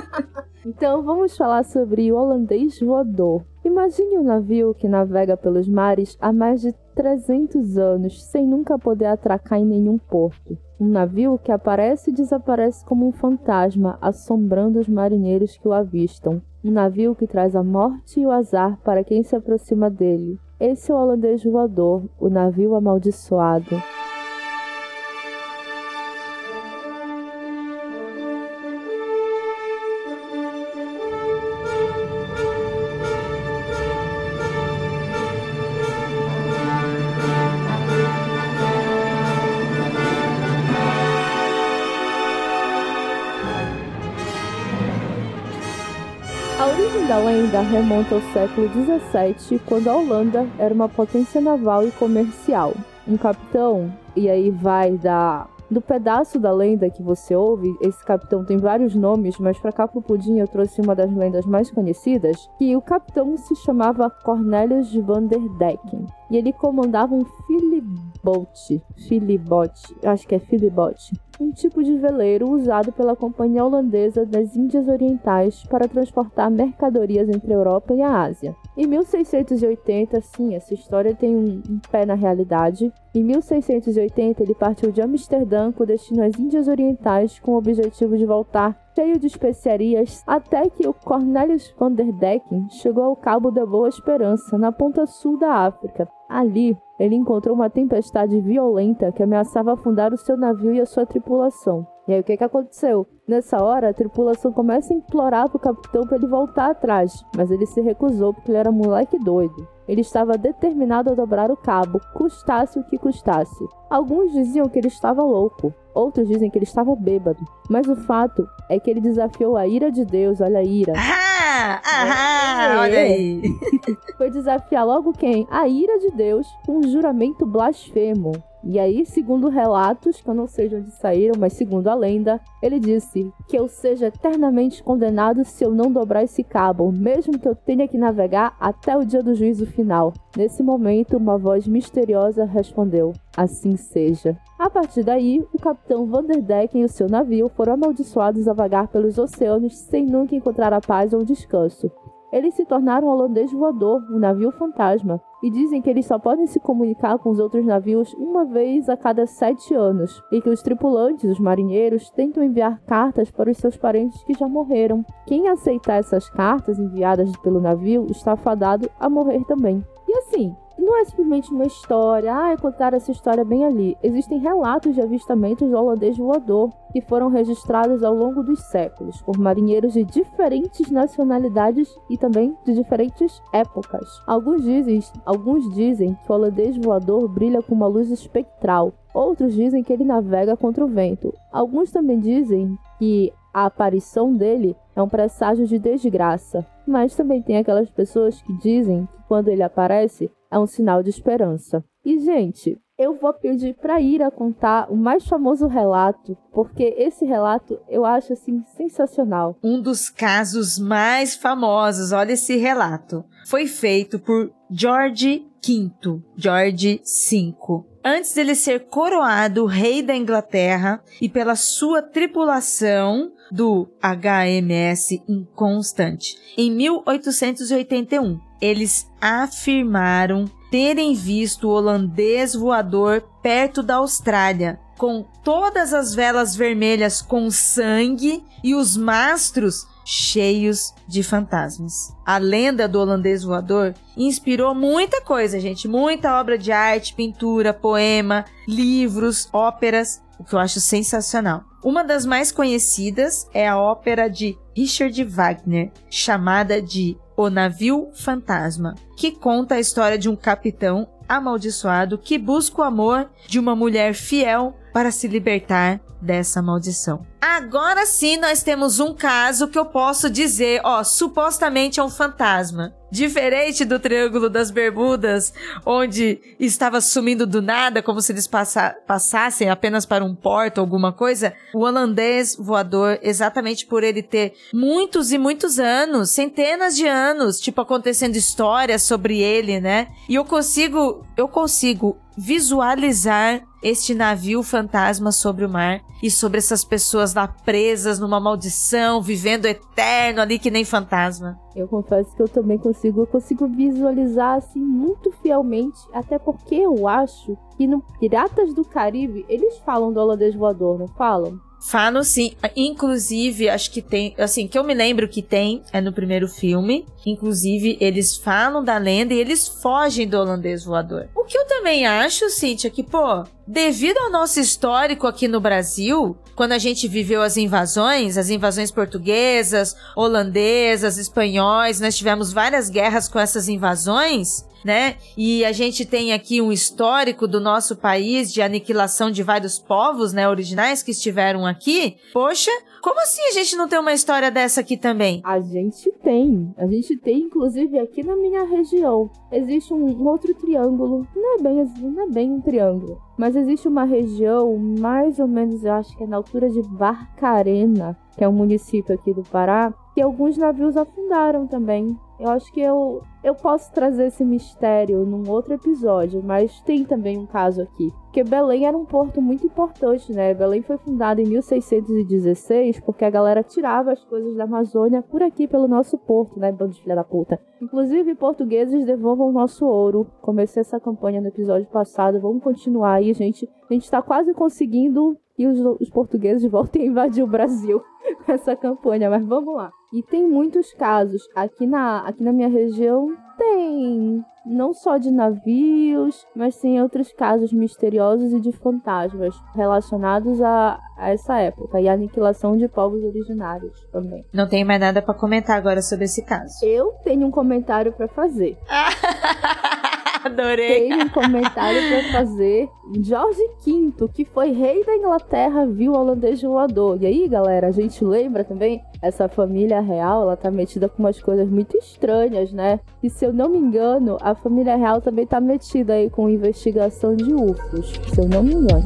então vamos falar sobre o holandês voador. Imagine um navio que navega pelos mares há mais de 300 anos sem nunca poder atracar em nenhum porto. Um navio que aparece e desaparece como um fantasma, assombrando os marinheiros que o avistam. Um navio que traz a morte e o azar para quem se aproxima dele. Esse é o holandês voador, o navio amaldiçoado. Lenda remonta ao século XVII, quando a Holanda era uma potência naval e comercial. Um capitão, e aí vai da do pedaço da lenda que você ouve, esse capitão tem vários nomes, mas para cá pro Pudim eu trouxe uma das lendas mais conhecidas, que o capitão se chamava Cornelius van der Decken. E ele comandava um filibote, filibote, acho que é filibote, um tipo de veleiro usado pela Companhia Holandesa das Índias Orientais para transportar mercadorias entre a Europa e a Ásia. Em 1680, sim, essa história tem um, um pé na realidade. Em 1680, ele partiu de Amsterdã com destino às Índias Orientais com o objetivo de voltar cheio de especiarias, até que o Cornelius van der Decken chegou ao Cabo da Boa Esperança, na ponta sul da África. Ali, ele encontrou uma tempestade violenta que ameaçava afundar o seu navio e a sua tripulação. E aí o que, que aconteceu? Nessa hora, a tripulação começa a implorar pro capitão para ele voltar atrás, mas ele se recusou porque ele era moleque doido. Ele estava determinado a dobrar o cabo, custasse o que custasse. Alguns diziam que ele estava louco, outros dizem que ele estava bêbado. Mas o fato é que ele desafiou a ira de Deus, olha a ira. Ah, ah, é. olha aí. Foi desafiar logo quem? A ira de Deus com um juramento blasfemo. E aí, segundo relatos, que eu não sei de onde saíram, mas segundo a lenda, ele disse que eu seja eternamente condenado se eu não dobrar esse cabo, mesmo que eu tenha que navegar até o dia do juízo final. Nesse momento, uma voz misteriosa respondeu: Assim seja. A partir daí, o capitão Vanderdecken e o seu navio foram amaldiçoados a vagar pelos oceanos sem nunca encontrar a paz ou descanso. Eles se tornaram holandês voador, o um navio fantasma, e dizem que eles só podem se comunicar com os outros navios uma vez a cada sete anos, e que os tripulantes, os marinheiros, tentam enviar cartas para os seus parentes que já morreram. Quem aceitar essas cartas enviadas pelo navio está fadado a morrer também. E assim, não é simplesmente uma história, ah, contar essa história bem ali. Existem relatos de avistamentos do holandês voador que foram registrados ao longo dos séculos por marinheiros de diferentes nacionalidades e também de diferentes épocas. Alguns dizem, alguns dizem que o holandês voador brilha com uma luz espectral. Outros dizem que ele navega contra o vento. Alguns também dizem que a aparição dele é um presságio de desgraça. Mas também tem aquelas pessoas que dizem que quando ele aparece é um sinal de esperança. E, gente, eu vou pedir para Ira contar o mais famoso relato, porque esse relato eu acho assim sensacional. Um dos casos mais famosos, olha esse relato. Foi feito por George V, George V, antes dele ser coroado rei da Inglaterra e pela sua tripulação do HMS Inconstant em 1881. Eles afirmaram terem visto o holandês voador perto da Austrália, com todas as velas vermelhas com sangue e os mastros cheios de fantasmas. A lenda do holandês voador inspirou muita coisa, gente, muita obra de arte, pintura, poema, livros, óperas, o que eu acho sensacional. Uma das mais conhecidas é a ópera de Richard Wagner, chamada de O Navio Fantasma, que conta a história de um capitão amaldiçoado que busca o amor de uma mulher fiel para se libertar dessa maldição. Agora sim nós temos um caso que eu posso dizer, ó, supostamente é um fantasma. Diferente do Triângulo das Bermudas, onde estava sumindo do nada, como se eles passa passassem apenas para um porto ou alguma coisa, o holandês voador, exatamente por ele ter muitos e muitos anos, centenas de anos, tipo, acontecendo histórias sobre ele, né? E eu consigo, eu consigo visualizar este navio fantasma sobre o mar e sobre essas pessoas lá presas numa maldição, vivendo eterno ali que nem fantasma. Eu confesso que eu também consigo, eu consigo visualizar assim muito fielmente, até porque eu acho que no Piratas do Caribe eles falam do holandês voador, não falam? Falam sim. Inclusive, acho que tem. Assim, que eu me lembro que tem é no primeiro filme. Inclusive, eles falam da lenda e eles fogem do holandês voador. O que eu também acho, Cíntia, que, pô, devido ao nosso histórico aqui no Brasil, quando a gente viveu as invasões, as invasões portuguesas, holandesas, espanhóis, nós tivemos várias guerras com essas invasões. né? E a gente tem aqui um histórico do nosso país de aniquilação de vários povos, né, originais que estiveram aqui. Poxa, como assim a gente não tem uma história dessa aqui também? A gente tem. A gente tem, inclusive, aqui na minha região. Existe um, outro triângulo. Não é, bem, assim, não é bem um triângulo. Mas existe uma região, mais ou menos, eu acho que é na altura de Barcarena, que é um município aqui do Pará, que alguns navios afundaram também. Eu acho que eu, eu posso trazer esse mistério num outro episódio, mas tem também um caso aqui. Porque Belém era um porto muito importante, né? Belém foi fundada em 1616 porque a galera tirava as coisas da Amazônia por aqui pelo nosso porto, né? Bando de filha da puta. Inclusive, portugueses devolvam o nosso ouro. Comecei essa campanha no episódio passado, vamos continuar aí, gente. A gente tá quase conseguindo que os, os portugueses voltem a invadir o Brasil com essa campanha, mas vamos lá. E tem muitos casos aqui na, aqui na minha região tem não só de navios, mas tem outros casos misteriosos e de fantasmas relacionados a, a essa época e a aniquilação de povos originários também. Não tem mais nada para comentar agora sobre esse caso. Eu tenho um comentário para fazer. Adorei. Tem um comentário para fazer. Jorge V, que foi rei da Inglaterra, viu o holandês voador. E aí, galera, a gente lembra também? Essa família real, ela tá metida com umas coisas muito estranhas, né? E se eu não me engano, a família real também tá metida aí com investigação de UFOs. Se eu não me engano.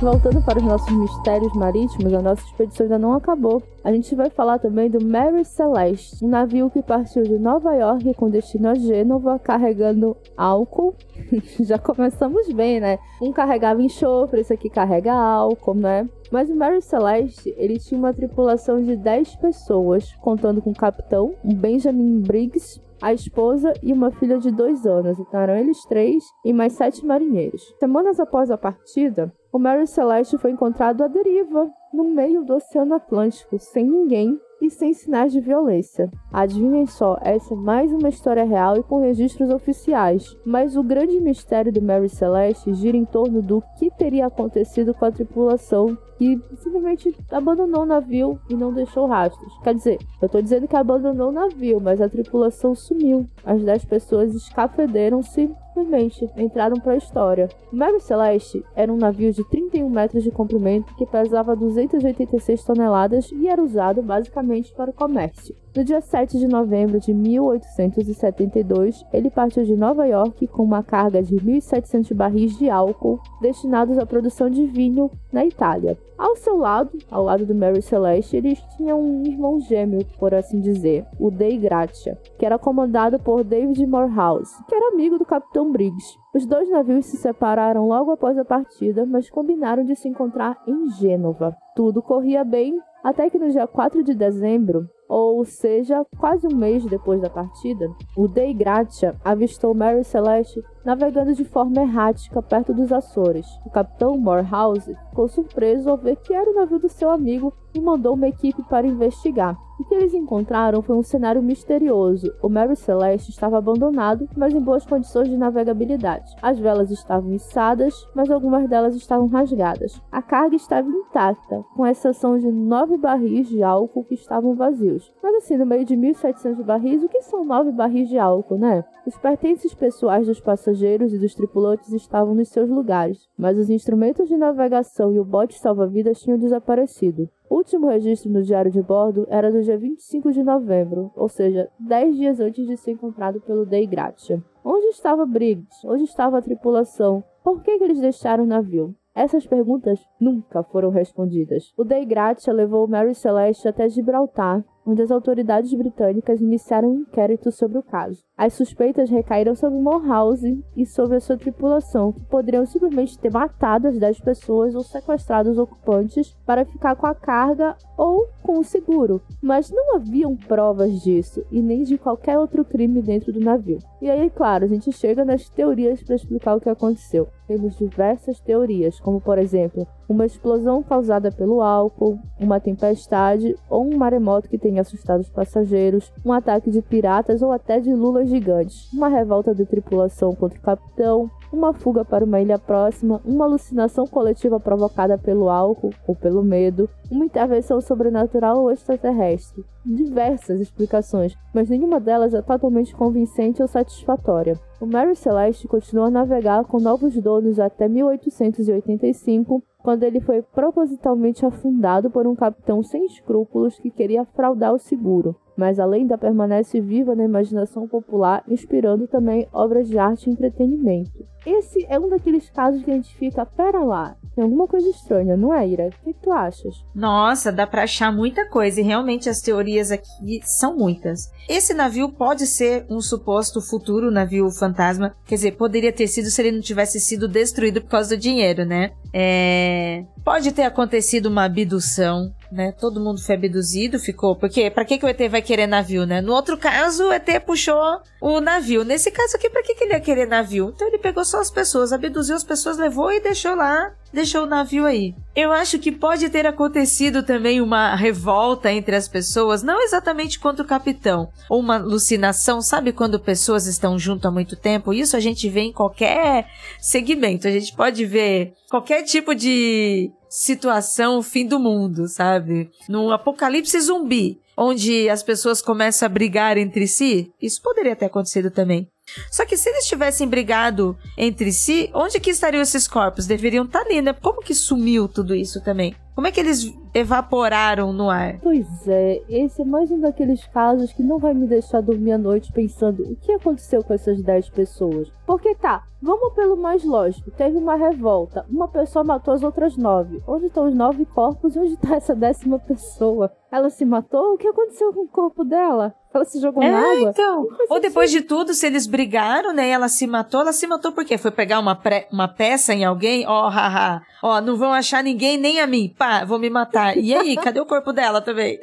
Voltando para os nossos mistérios marítimos, a nossa expedição ainda não acabou. A gente vai falar também do Mary Celeste, um navio que partiu de Nova York com destino a Gênova, carregando álcool. Já começamos bem, né? Um carregava enxofre, esse aqui carrega álcool, né? Mas o Mary Celeste, ele tinha uma tripulação de 10 pessoas, contando com o capitão, um Benjamin Briggs, a esposa e uma filha de dois anos. Então eram eles três e mais sete marinheiros. Semanas após a partida, o Mary Celeste foi encontrado à deriva no meio do Oceano Atlântico, sem ninguém e sem sinais de violência. Adivinhem só, essa é mais uma história real e com registros oficiais. Mas o grande mistério do Mary Celeste gira em torno do que teria acontecido com a tripulação que simplesmente abandonou o navio e não deixou rastros. Quer dizer, eu tô dizendo que abandonou o navio, mas a tripulação sumiu. As 10 pessoas escafederam-se simplesmente entraram para a história. O Mary Celeste era um navio de 31 metros de comprimento que pesava 286 toneladas e era usado basicamente para o comércio. No dia 7 de novembro de 1872, ele partiu de Nova York com uma carga de 1.700 barris de álcool destinados à produção de vinho na Itália. Ao seu lado, ao lado do Mary Celeste, eles tinham um irmão gêmeo, por assim dizer, o Dei Gratia, que era comandado por David Morehouse, que era amigo do Capitão Briggs. Os dois navios se separaram logo após a partida, mas combinaram de se encontrar em Gênova. Tudo corria bem até que no dia 4 de dezembro, ou seja, quase um mês depois da partida, o Dei Gratia avistou Mary Celeste navegando de forma errática perto dos Açores. O capitão Morehouse ficou surpreso ao ver que era o navio do seu amigo e mandou uma equipe para investigar. O que eles encontraram foi um cenário misterioso. O Mary Celeste estava abandonado, mas em boas condições de navegabilidade. As velas estavam içadas, mas algumas delas estavam rasgadas. A carga estava intacta, com exceção de nove barris de álcool que estavam vazios. Mas assim, no meio de 1.700 barris, o que são nove barris de álcool, né? Os pertences pessoais dos passageiros e dos tripulantes estavam nos seus lugares, mas os instrumentos de navegação e o bote salva-vidas tinham desaparecido. O último registro no diário de bordo era do dia 25 de novembro, ou seja, 10 dias antes de ser encontrado pelo Dei Gratia. Onde estava Briggs? Onde estava a tripulação? Por que, que eles deixaram o navio? Essas perguntas nunca foram respondidas. O Dei Gratia levou Mary Celeste até Gibraltar, onde as autoridades britânicas iniciaram um inquérito sobre o caso. As suspeitas recaíram sobre Morehouse e sobre a sua tripulação, que poderiam simplesmente ter matado as 10 pessoas ou sequestrado os ocupantes para ficar com a carga ou com o seguro. Mas não haviam provas disso e nem de qualquer outro crime dentro do navio. E aí, claro, a gente chega nas teorias para explicar o que aconteceu. Temos diversas teorias, como por exemplo, uma explosão causada pelo álcool, uma tempestade ou um maremoto que tenha assustado os passageiros, um ataque de piratas ou até de lulas gigantes, uma revolta da tripulação contra o capitão, uma fuga para uma ilha próxima, uma alucinação coletiva provocada pelo álcool ou pelo medo, uma intervenção sobrenatural ou extraterrestre. Diversas explicações, mas nenhuma delas é totalmente convincente ou satisfatória. O Mary Celeste continuou a navegar com novos donos até 1885, quando ele foi propositalmente afundado por um capitão sem escrúpulos que queria fraudar o seguro mas além da permanece viva na imaginação popular, inspirando também obras de arte e entretenimento. Esse é um daqueles casos que a gente fica, pera lá, tem alguma coisa estranha, não é, Ira? O que, tu achas? Nossa, dá pra achar muita coisa e realmente as teorias aqui são muitas. Esse navio pode ser um suposto futuro navio fantasma, quer dizer, poderia ter sido se ele não tivesse sido destruído por causa do dinheiro, né? É... Pode ter acontecido uma abdução, né? Todo mundo foi abduzido, ficou. Porque para que, que o ET vai querer navio, né? No outro caso, o ET puxou o navio. Nesse caso aqui, para que, que ele ia querer navio? Então ele pegou só as pessoas, abduziu as pessoas, levou e deixou lá deixou o navio aí. Eu acho que pode ter acontecido também uma revolta entre as pessoas, não exatamente contra o capitão, ou uma alucinação, sabe quando pessoas estão junto há muito tempo? Isso a gente vê em qualquer segmento, a gente pode ver qualquer tipo de situação, fim do mundo, sabe? Num apocalipse zumbi, onde as pessoas começam a brigar entre si, isso poderia ter acontecido também. Só que se eles tivessem brigado entre si, onde que estariam esses corpos? Deveriam estar ali, né? Como que sumiu tudo isso também? Como é que eles evaporaram no ar? Pois é, esse é mais um daqueles casos que não vai me deixar dormir à noite pensando o que aconteceu com essas 10 pessoas. Porque tá, vamos pelo mais lógico. Teve uma revolta, uma pessoa matou as outras nove. Onde estão os nove corpos e onde está essa décima pessoa? Ela se matou? O que aconteceu com o corpo dela? Ela se jogou é, na água? então. Ou depois de tudo, se eles brigaram, né? E ela se matou, ela se matou por quê? Foi pegar uma, pré, uma peça em alguém? Ó, oh, haha. Ó, não vão achar ninguém, nem a mim. Pá, vou me matar. E aí, cadê o corpo dela também?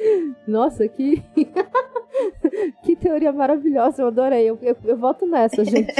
Nossa, que. que teoria maravilhosa, eu adorei. Eu, eu, eu voto nessa, gente.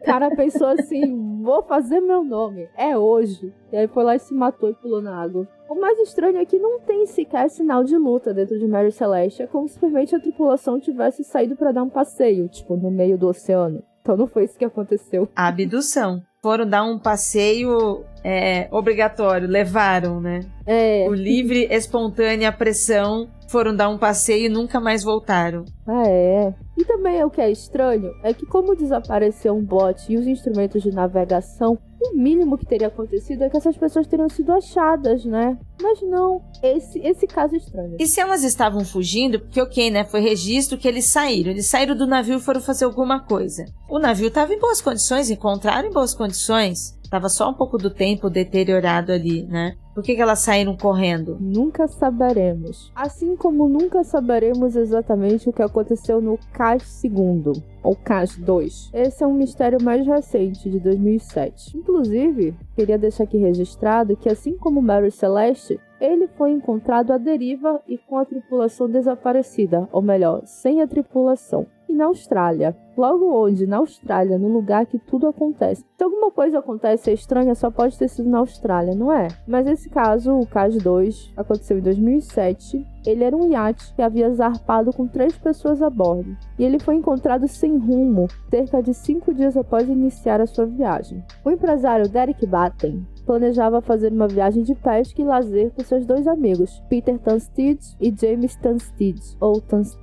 O cara pensou assim: vou fazer meu nome. É hoje. E aí foi lá e se matou e pulou na água. O mais estranho é que não tem sequer sinal de luta dentro de Mary Celeste. É como se simplesmente a tripulação tivesse saído para dar um passeio, tipo, no meio do oceano. Então não foi isso que aconteceu. Abdução. Foram dar um passeio é, obrigatório, levaram, né? É. O livre, espontânea pressão foram dar um passeio e nunca mais voltaram. Ah, é. E também o que é estranho é que, como desapareceu um bote e os instrumentos de navegação, o mínimo que teria acontecido é que essas pessoas teriam sido achadas, né? Mas não, esse, esse caso é estranho. E se elas estavam fugindo, porque ok, né? Foi registro que eles saíram. Eles saíram do navio e foram fazer alguma coisa. O navio estava em boas condições, encontraram em boas condições. Tava só um pouco do tempo deteriorado ali, né? Por que, que elas saíram correndo? Nunca saberemos. Assim como nunca saberemos exatamente o que aconteceu no CAS II, ou CAS 2. Esse é um mistério mais recente, de 2007. Inclusive, queria deixar aqui registrado que, assim como Mary Celeste, ele foi encontrado à deriva e com a tripulação desaparecida, ou melhor, sem a tripulação e na Austrália. Logo onde? Na Austrália, no lugar que tudo acontece. Se alguma coisa acontece é estranha, só pode ter sido na Austrália, não é? Mas esse caso, o CAS 2, aconteceu em 2007. Ele era um iate que havia zarpado com três pessoas a bordo. E ele foi encontrado sem rumo, cerca de cinco dias após iniciar a sua viagem. O empresário Derek Batten planejava fazer uma viagem de pesca e lazer com seus dois amigos, Peter Tunstead e James Tunstead, ou Tunstead.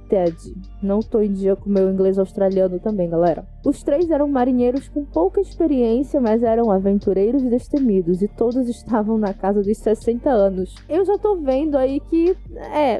Não estou em dia com meu inglês australiano também, galera. Os três eram marinheiros com pouca experiência, mas eram aventureiros destemidos e todos estavam na casa dos 60 anos. Eu já tô vendo aí que, é,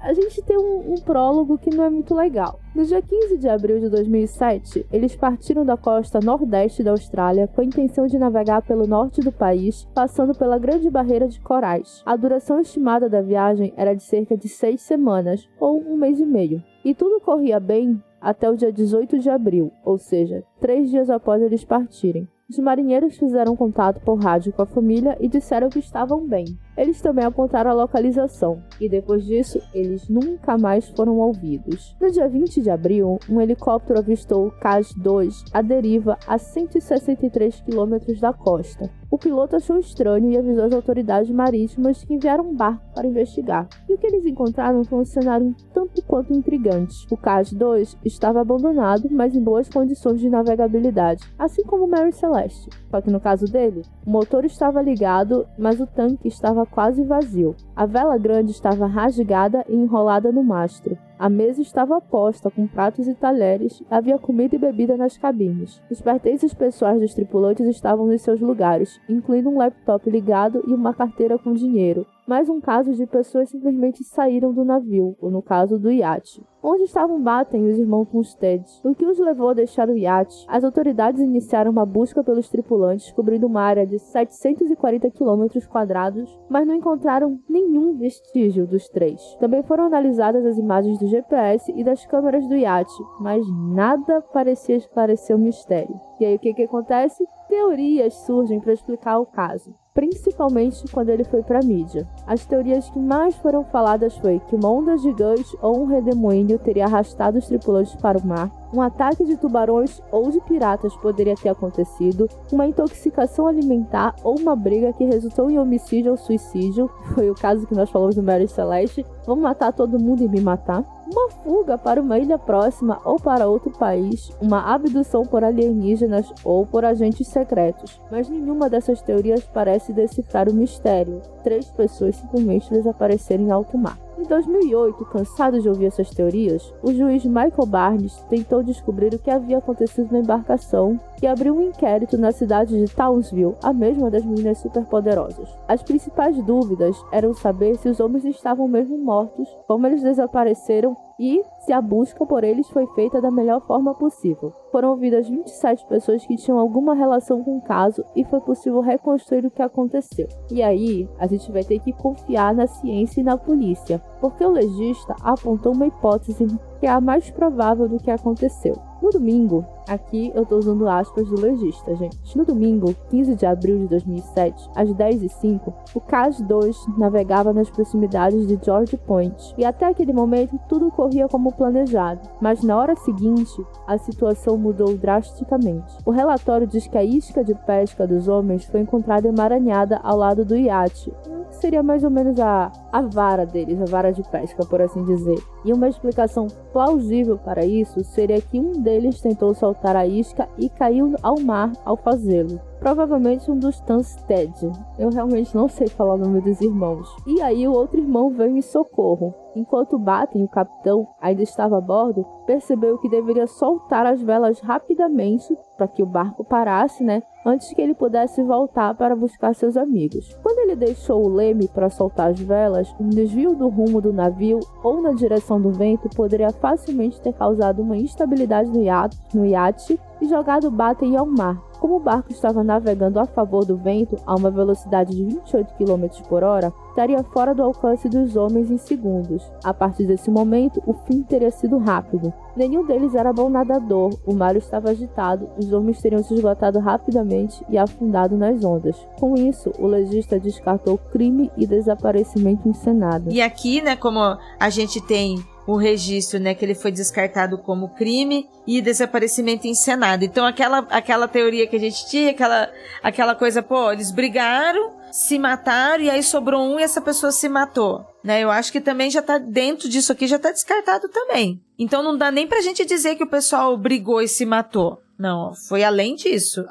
a gente tem um, um, prólogo que não é muito legal. No dia 15 de abril de 2007, eles partiram da costa nordeste da Austrália com a intenção de navegar pelo norte do país, passando pela Grande Barreira de Corais. A duração estimada da viagem era de cerca de seis semanas, ou um mês e meio. E tudo corria bem até o dia 18 de abril, ou seja, três dias após eles partirem. Os marinheiros fizeram contato por rádio com a família e disseram que estavam bem. eles também apontaram a localização, e depois disso, eles nunca mais foram ouvidos. No dia 20 de abril, um helicóptero avistou o CAS-2 à deriva a 163 quilômetros da costa. O piloto achou estranho e avisou as autoridades marítimas que enviaram um barco para investigar. E o que eles encontraram foi um cenário tanto quanto intrigante. O CAS-2 estava abandonado, mas em boas condições de navegabilidade, assim como o Mary Celeste. Só que no caso dele, o motor estava ligado, mas o tanque estava quase vazio. A vela grande estava rasgada e enrolada no mastro. A mesa estava posta com pratos e talheres, havia comida e bebida nas cabines. Os pertences pessoais dos tripulantes estavam nos seus lugares, incluindo um laptop ligado e uma carteira com dinheiro mais um caso de pessoas simplesmente saíram do navio, ou no caso do iate. Onde estavam Batten e os irmãos Munstead? O que os levou a deixar o iate? As autoridades iniciaram uma busca pelos tripulantes, cobrindo uma área de 740 km quadrados, mas não encontraram nenhum vestígio dos três. Também foram analisadas as imagens do GPS e das câmeras do iate, mas nada parecia esclarecer o mistério. E aí o que, que acontece? Teorias surgem para explicar o caso principalmente quando ele foi para mídia. As teorias que mais foram faladas foi que uma onda gigante ou um redemoinho teria arrastado os tripulantes para o mar, um ataque de tubarões ou de piratas poderia ter acontecido, uma intoxicação alimentar ou uma briga que resultou em homicídio ou suicídio, foi o caso que nós falamos no Mary Celeste, vamos matar todo mundo e me matar, uma fuga para uma ilha próxima ou para outro país, uma abdução por alienígenas ou por agentes secretos. Mas nenhuma dessas teorias parece decifrar o mistério. Três pessoas simplesmente desapareceram em alto mar. Em 2008, cansado de ouvir essas teorias, o juiz Michael Barnes tentou descobrir o que havia acontecido na embarcação e abriu um inquérito na cidade de Townsville, a mesma das meninas superpoderosas. As principais dúvidas eram saber se os homens estavam mesmo mortos, como eles desapareceram e se a busca por eles foi feita da melhor forma possível. Foram ouvidas 27 pessoas que tinham alguma relação com o caso e foi possível reconstruir o que aconteceu. E aí, a gente vai ter que confiar na ciência e na polícia, porque o legista apontou uma hipótese que é a mais provável do que aconteceu. No domingo, aqui eu tô usando aspas do legista, gente. No domingo, 15 de abril de 2007, às 10h05, o CAS-2 navegava nas proximidades de George Point e até aquele momento tudo corria como planejado. Mas na hora seguinte, a situação mudou drasticamente. O relatório diz que a isca de pesca dos homens foi encontrada emaranhada ao lado do iate, seria mais ou menos a, a vara deles, a vara de pesca, por assim dizer. E uma explicação plausível para isso seria que um deles tentou soltar a isca e caiu ao mar ao fazê-lo. Provavelmente um dos Tansted. Eu realmente não sei falar o nome dos irmãos. E aí o outro irmão veio em socorro. Enquanto Batem, o capitão, ainda estava a bordo, percebeu que deveria soltar as velas rapidamente para que o barco parasse, né? Antes que ele pudesse voltar para buscar seus amigos. Quando ele deixou o leme para soltar as velas, um desvio do rumo do navio ou na direção do vento poderia facilmente ter causado uma instabilidade no iate, no iate e jogado Batem ao mar. Como o barco estava navegando a favor do vento a uma velocidade de 28 km por hora, estaria fora do alcance dos homens em segundos. A partir desse momento, o fim teria sido rápido. Nenhum deles era bom nadador, o mar estava agitado, os homens teriam se esgotado rapidamente e afundado nas ondas. Com isso, o legista descartou crime e desaparecimento encenado. E aqui, né, como a gente tem o registro, né, que ele foi descartado como crime e desaparecimento encenado. Então aquela aquela teoria que a gente tinha, aquela aquela coisa, pô, eles brigaram, se mataram e aí sobrou um e essa pessoa se matou, né? Eu acho que também já tá dentro disso aqui já tá descartado também. Então não dá nem pra gente dizer que o pessoal brigou e se matou. Não, foi além disso,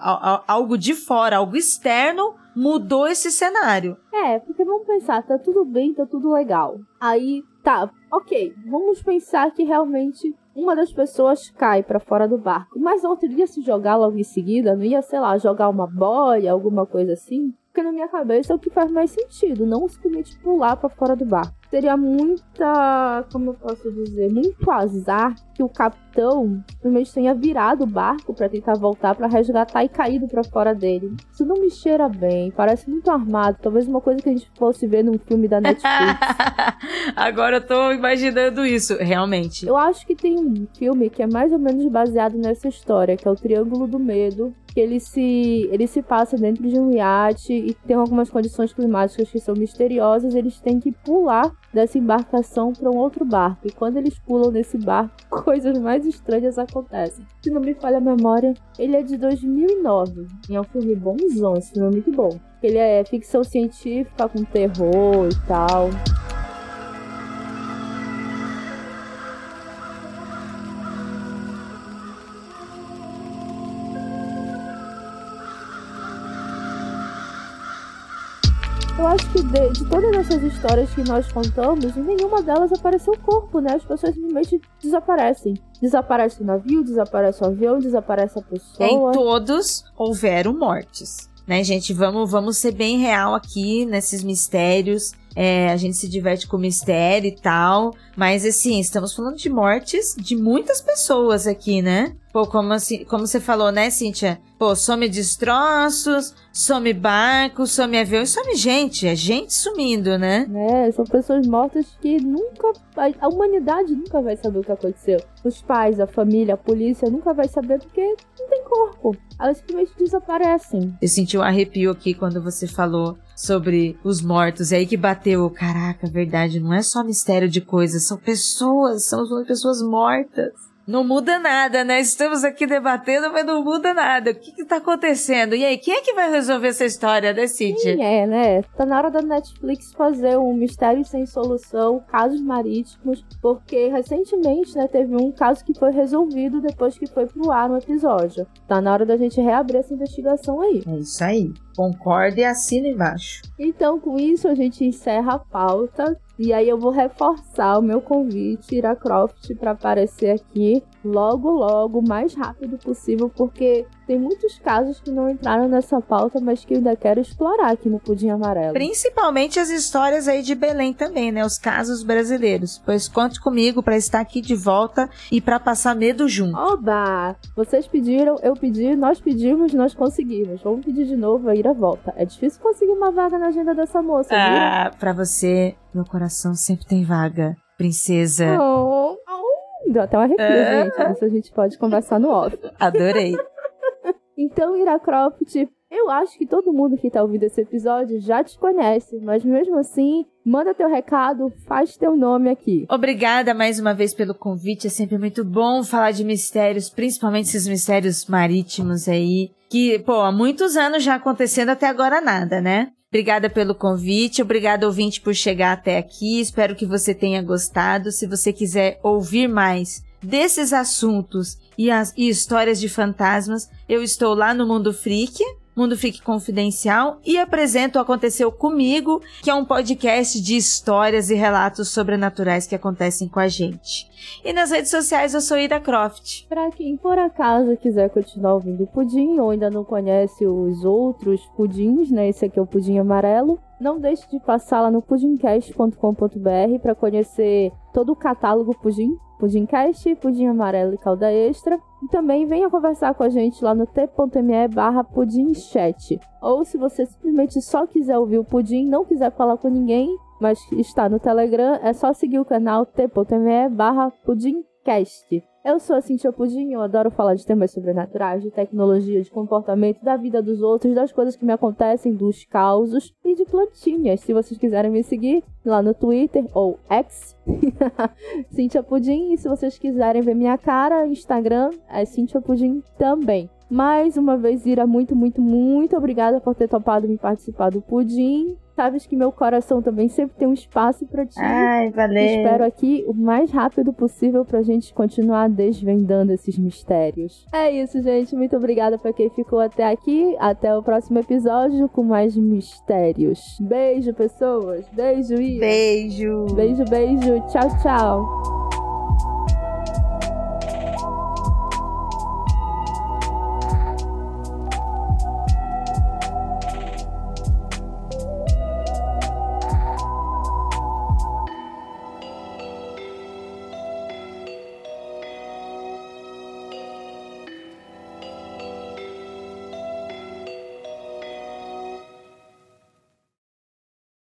algo de fora, algo externo mudou esse cenário. É, porque vamos pensar, tá tudo bem, tá tudo legal. Aí Tá, ok. Vamos pensar que realmente uma das pessoas cai para fora do barco, mas outra ia se jogar logo em seguida, não ia, sei lá, jogar uma boia, alguma coisa assim? Porque na minha cabeça é o que faz mais sentido, não simplesmente pular para fora do barco teria muita, como eu posso dizer, muito azar que o capitão simplesmente tenha virado o barco para tentar voltar para resgatar e caído para fora dele. Isso não me cheira bem, parece muito armado, talvez uma coisa que a gente fosse ver num filme da Netflix. Agora eu tô imaginando isso, realmente. Eu acho que tem um filme que é mais ou menos baseado nessa história, que é o Triângulo do Medo, que ele se, ele se passa dentro de um iate e tem algumas condições climáticas que são misteriosas. Eles têm que pular dessa embarcação para um outro barco. E quando eles pulam nesse barco, coisas mais estranhas acontecem. Se não me falha a memória, ele é de 2009 e é um filme bonzão, esse filme é muito bom. Ele é ficção científica com terror e tal. Eu acho que de, de, todas essas histórias que nós contamos, em nenhuma delas apareceu o corpo, né? As pessoas simplesmente desaparecem. Desaparece o navio, desaparece o avião, desaparece a pessoa. Em todos houveram mortes. Né, gente? Vamos, vamos ser bem real aqui nesses mistérios. É, a gente se diverte com mistério e tal. Mas assim, estamos falando de mortes de muitas pessoas aqui, né? Pô, como, assim, como você falou, né, Cíntia? Pô, some destroços, some barco, some avião e some gente. É gente sumindo, né? É, são pessoas mortas que nunca. A humanidade nunca vai saber o que aconteceu. Os pais, a família, a polícia nunca vai saber porque não tem corpo. Elas simplesmente desaparecem. Eu senti um arrepio aqui quando você falou sobre os mortos. É aí que bateu, caraca, verdade, não é só mistério de coisas, são pessoas, são pessoas mortas. Não muda nada, né? Estamos aqui debatendo, mas não muda nada. O que que tá acontecendo? E aí, quem é que vai resolver essa história, né, Cid? Quem é, né? Tá na hora da Netflix fazer um Mistério Sem Solução, Casos Marítimos, porque recentemente, né, teve um caso que foi resolvido depois que foi pro ar um episódio. Tá na hora da gente reabrir essa investigação aí. É isso aí. Concorda e assina embaixo. Então, com isso, a gente encerra a pauta. E aí eu vou reforçar o meu convite, Ira Croft, para aparecer aqui logo, logo, o mais rápido possível, porque tem muitos casos que não entraram nessa pauta, mas que eu ainda quero explorar aqui no Pudim Amarelo. Principalmente as histórias aí de Belém também, né? Os casos brasileiros. Pois conte comigo para estar aqui de volta e para passar medo junto. Oba! Vocês pediram, eu pedi, nós pedimos, nós conseguimos. Vamos pedir de novo a Ira volta. É difícil conseguir uma vaga na agenda dessa moça, Ah, para você, meu coração sempre tem vaga, princesa. Oh, oh. Deu até um arrepio, É. gente. Isso a gente pode conversar no off. Adorei. Então, Ira Croft, eu acho que todo mundo que tá ouvindo esse episódio já te conhece, mas mesmo assim, manda teu recado, faz teu nome aqui. Obrigada mais uma vez pelo convite. É sempre muito bom falar de mistérios, principalmente esses mistérios marítimos aí, que, pô, há muitos anos já acontecendo até agora nada, né? Obrigada pelo convite, obrigada ouvinte por chegar até aqui. Espero que você tenha gostado. Se você quiser ouvir mais desses assuntos e, as, e histórias de fantasmas, eu estou lá no Mundo Freak, Mundo Freak Confidencial, e apresento o Aconteceu Comigo, que é um podcast de histórias e relatos sobrenaturais que acontecem com a gente. E nas redes sociais eu sou Ida Croft. Pra quem por acaso quiser continuar ouvindo o Pudim ou ainda não conhece os outros pudins, né? Esse aqui é o Pudim Amarelo. Não deixe de passar lá no pudimcast.com.br para conhecer todo o catálogo Pudim, Pudimcast, Pudim Amarelo e Calda Extra. E também venha conversar com a gente lá no t.me barra pudimchat. Ou se você simplesmente só quiser ouvir o Pudim, não quiser falar com ninguém, mas está no Telegram, é só seguir o canal t.me barra pudimcast. Eu sou a Cintia Pudim, eu adoro falar de temas sobrenaturais, de tecnologia, de comportamento, da vida dos outros, das coisas que me acontecem, dos causos e de plantinhas. Se vocês quiserem me seguir lá no Twitter ou X, Cintia Pudim. E se vocês quiserem ver minha cara, Instagram é Cintia Pudim também. Mais uma vez, Ira, muito, muito, muito obrigada por ter topado me participar do Pudim. Sabes que meu coração também sempre tem um espaço pra ti. Ai, valeu. Espero aqui o mais rápido possível pra gente continuar desvendando esses mistérios. É isso, gente. Muito obrigada pra quem ficou até aqui. Até o próximo episódio com mais mistérios. Beijo, pessoas. Beijo, Ira. Beijo. Beijo, beijo. Tchau, tchau.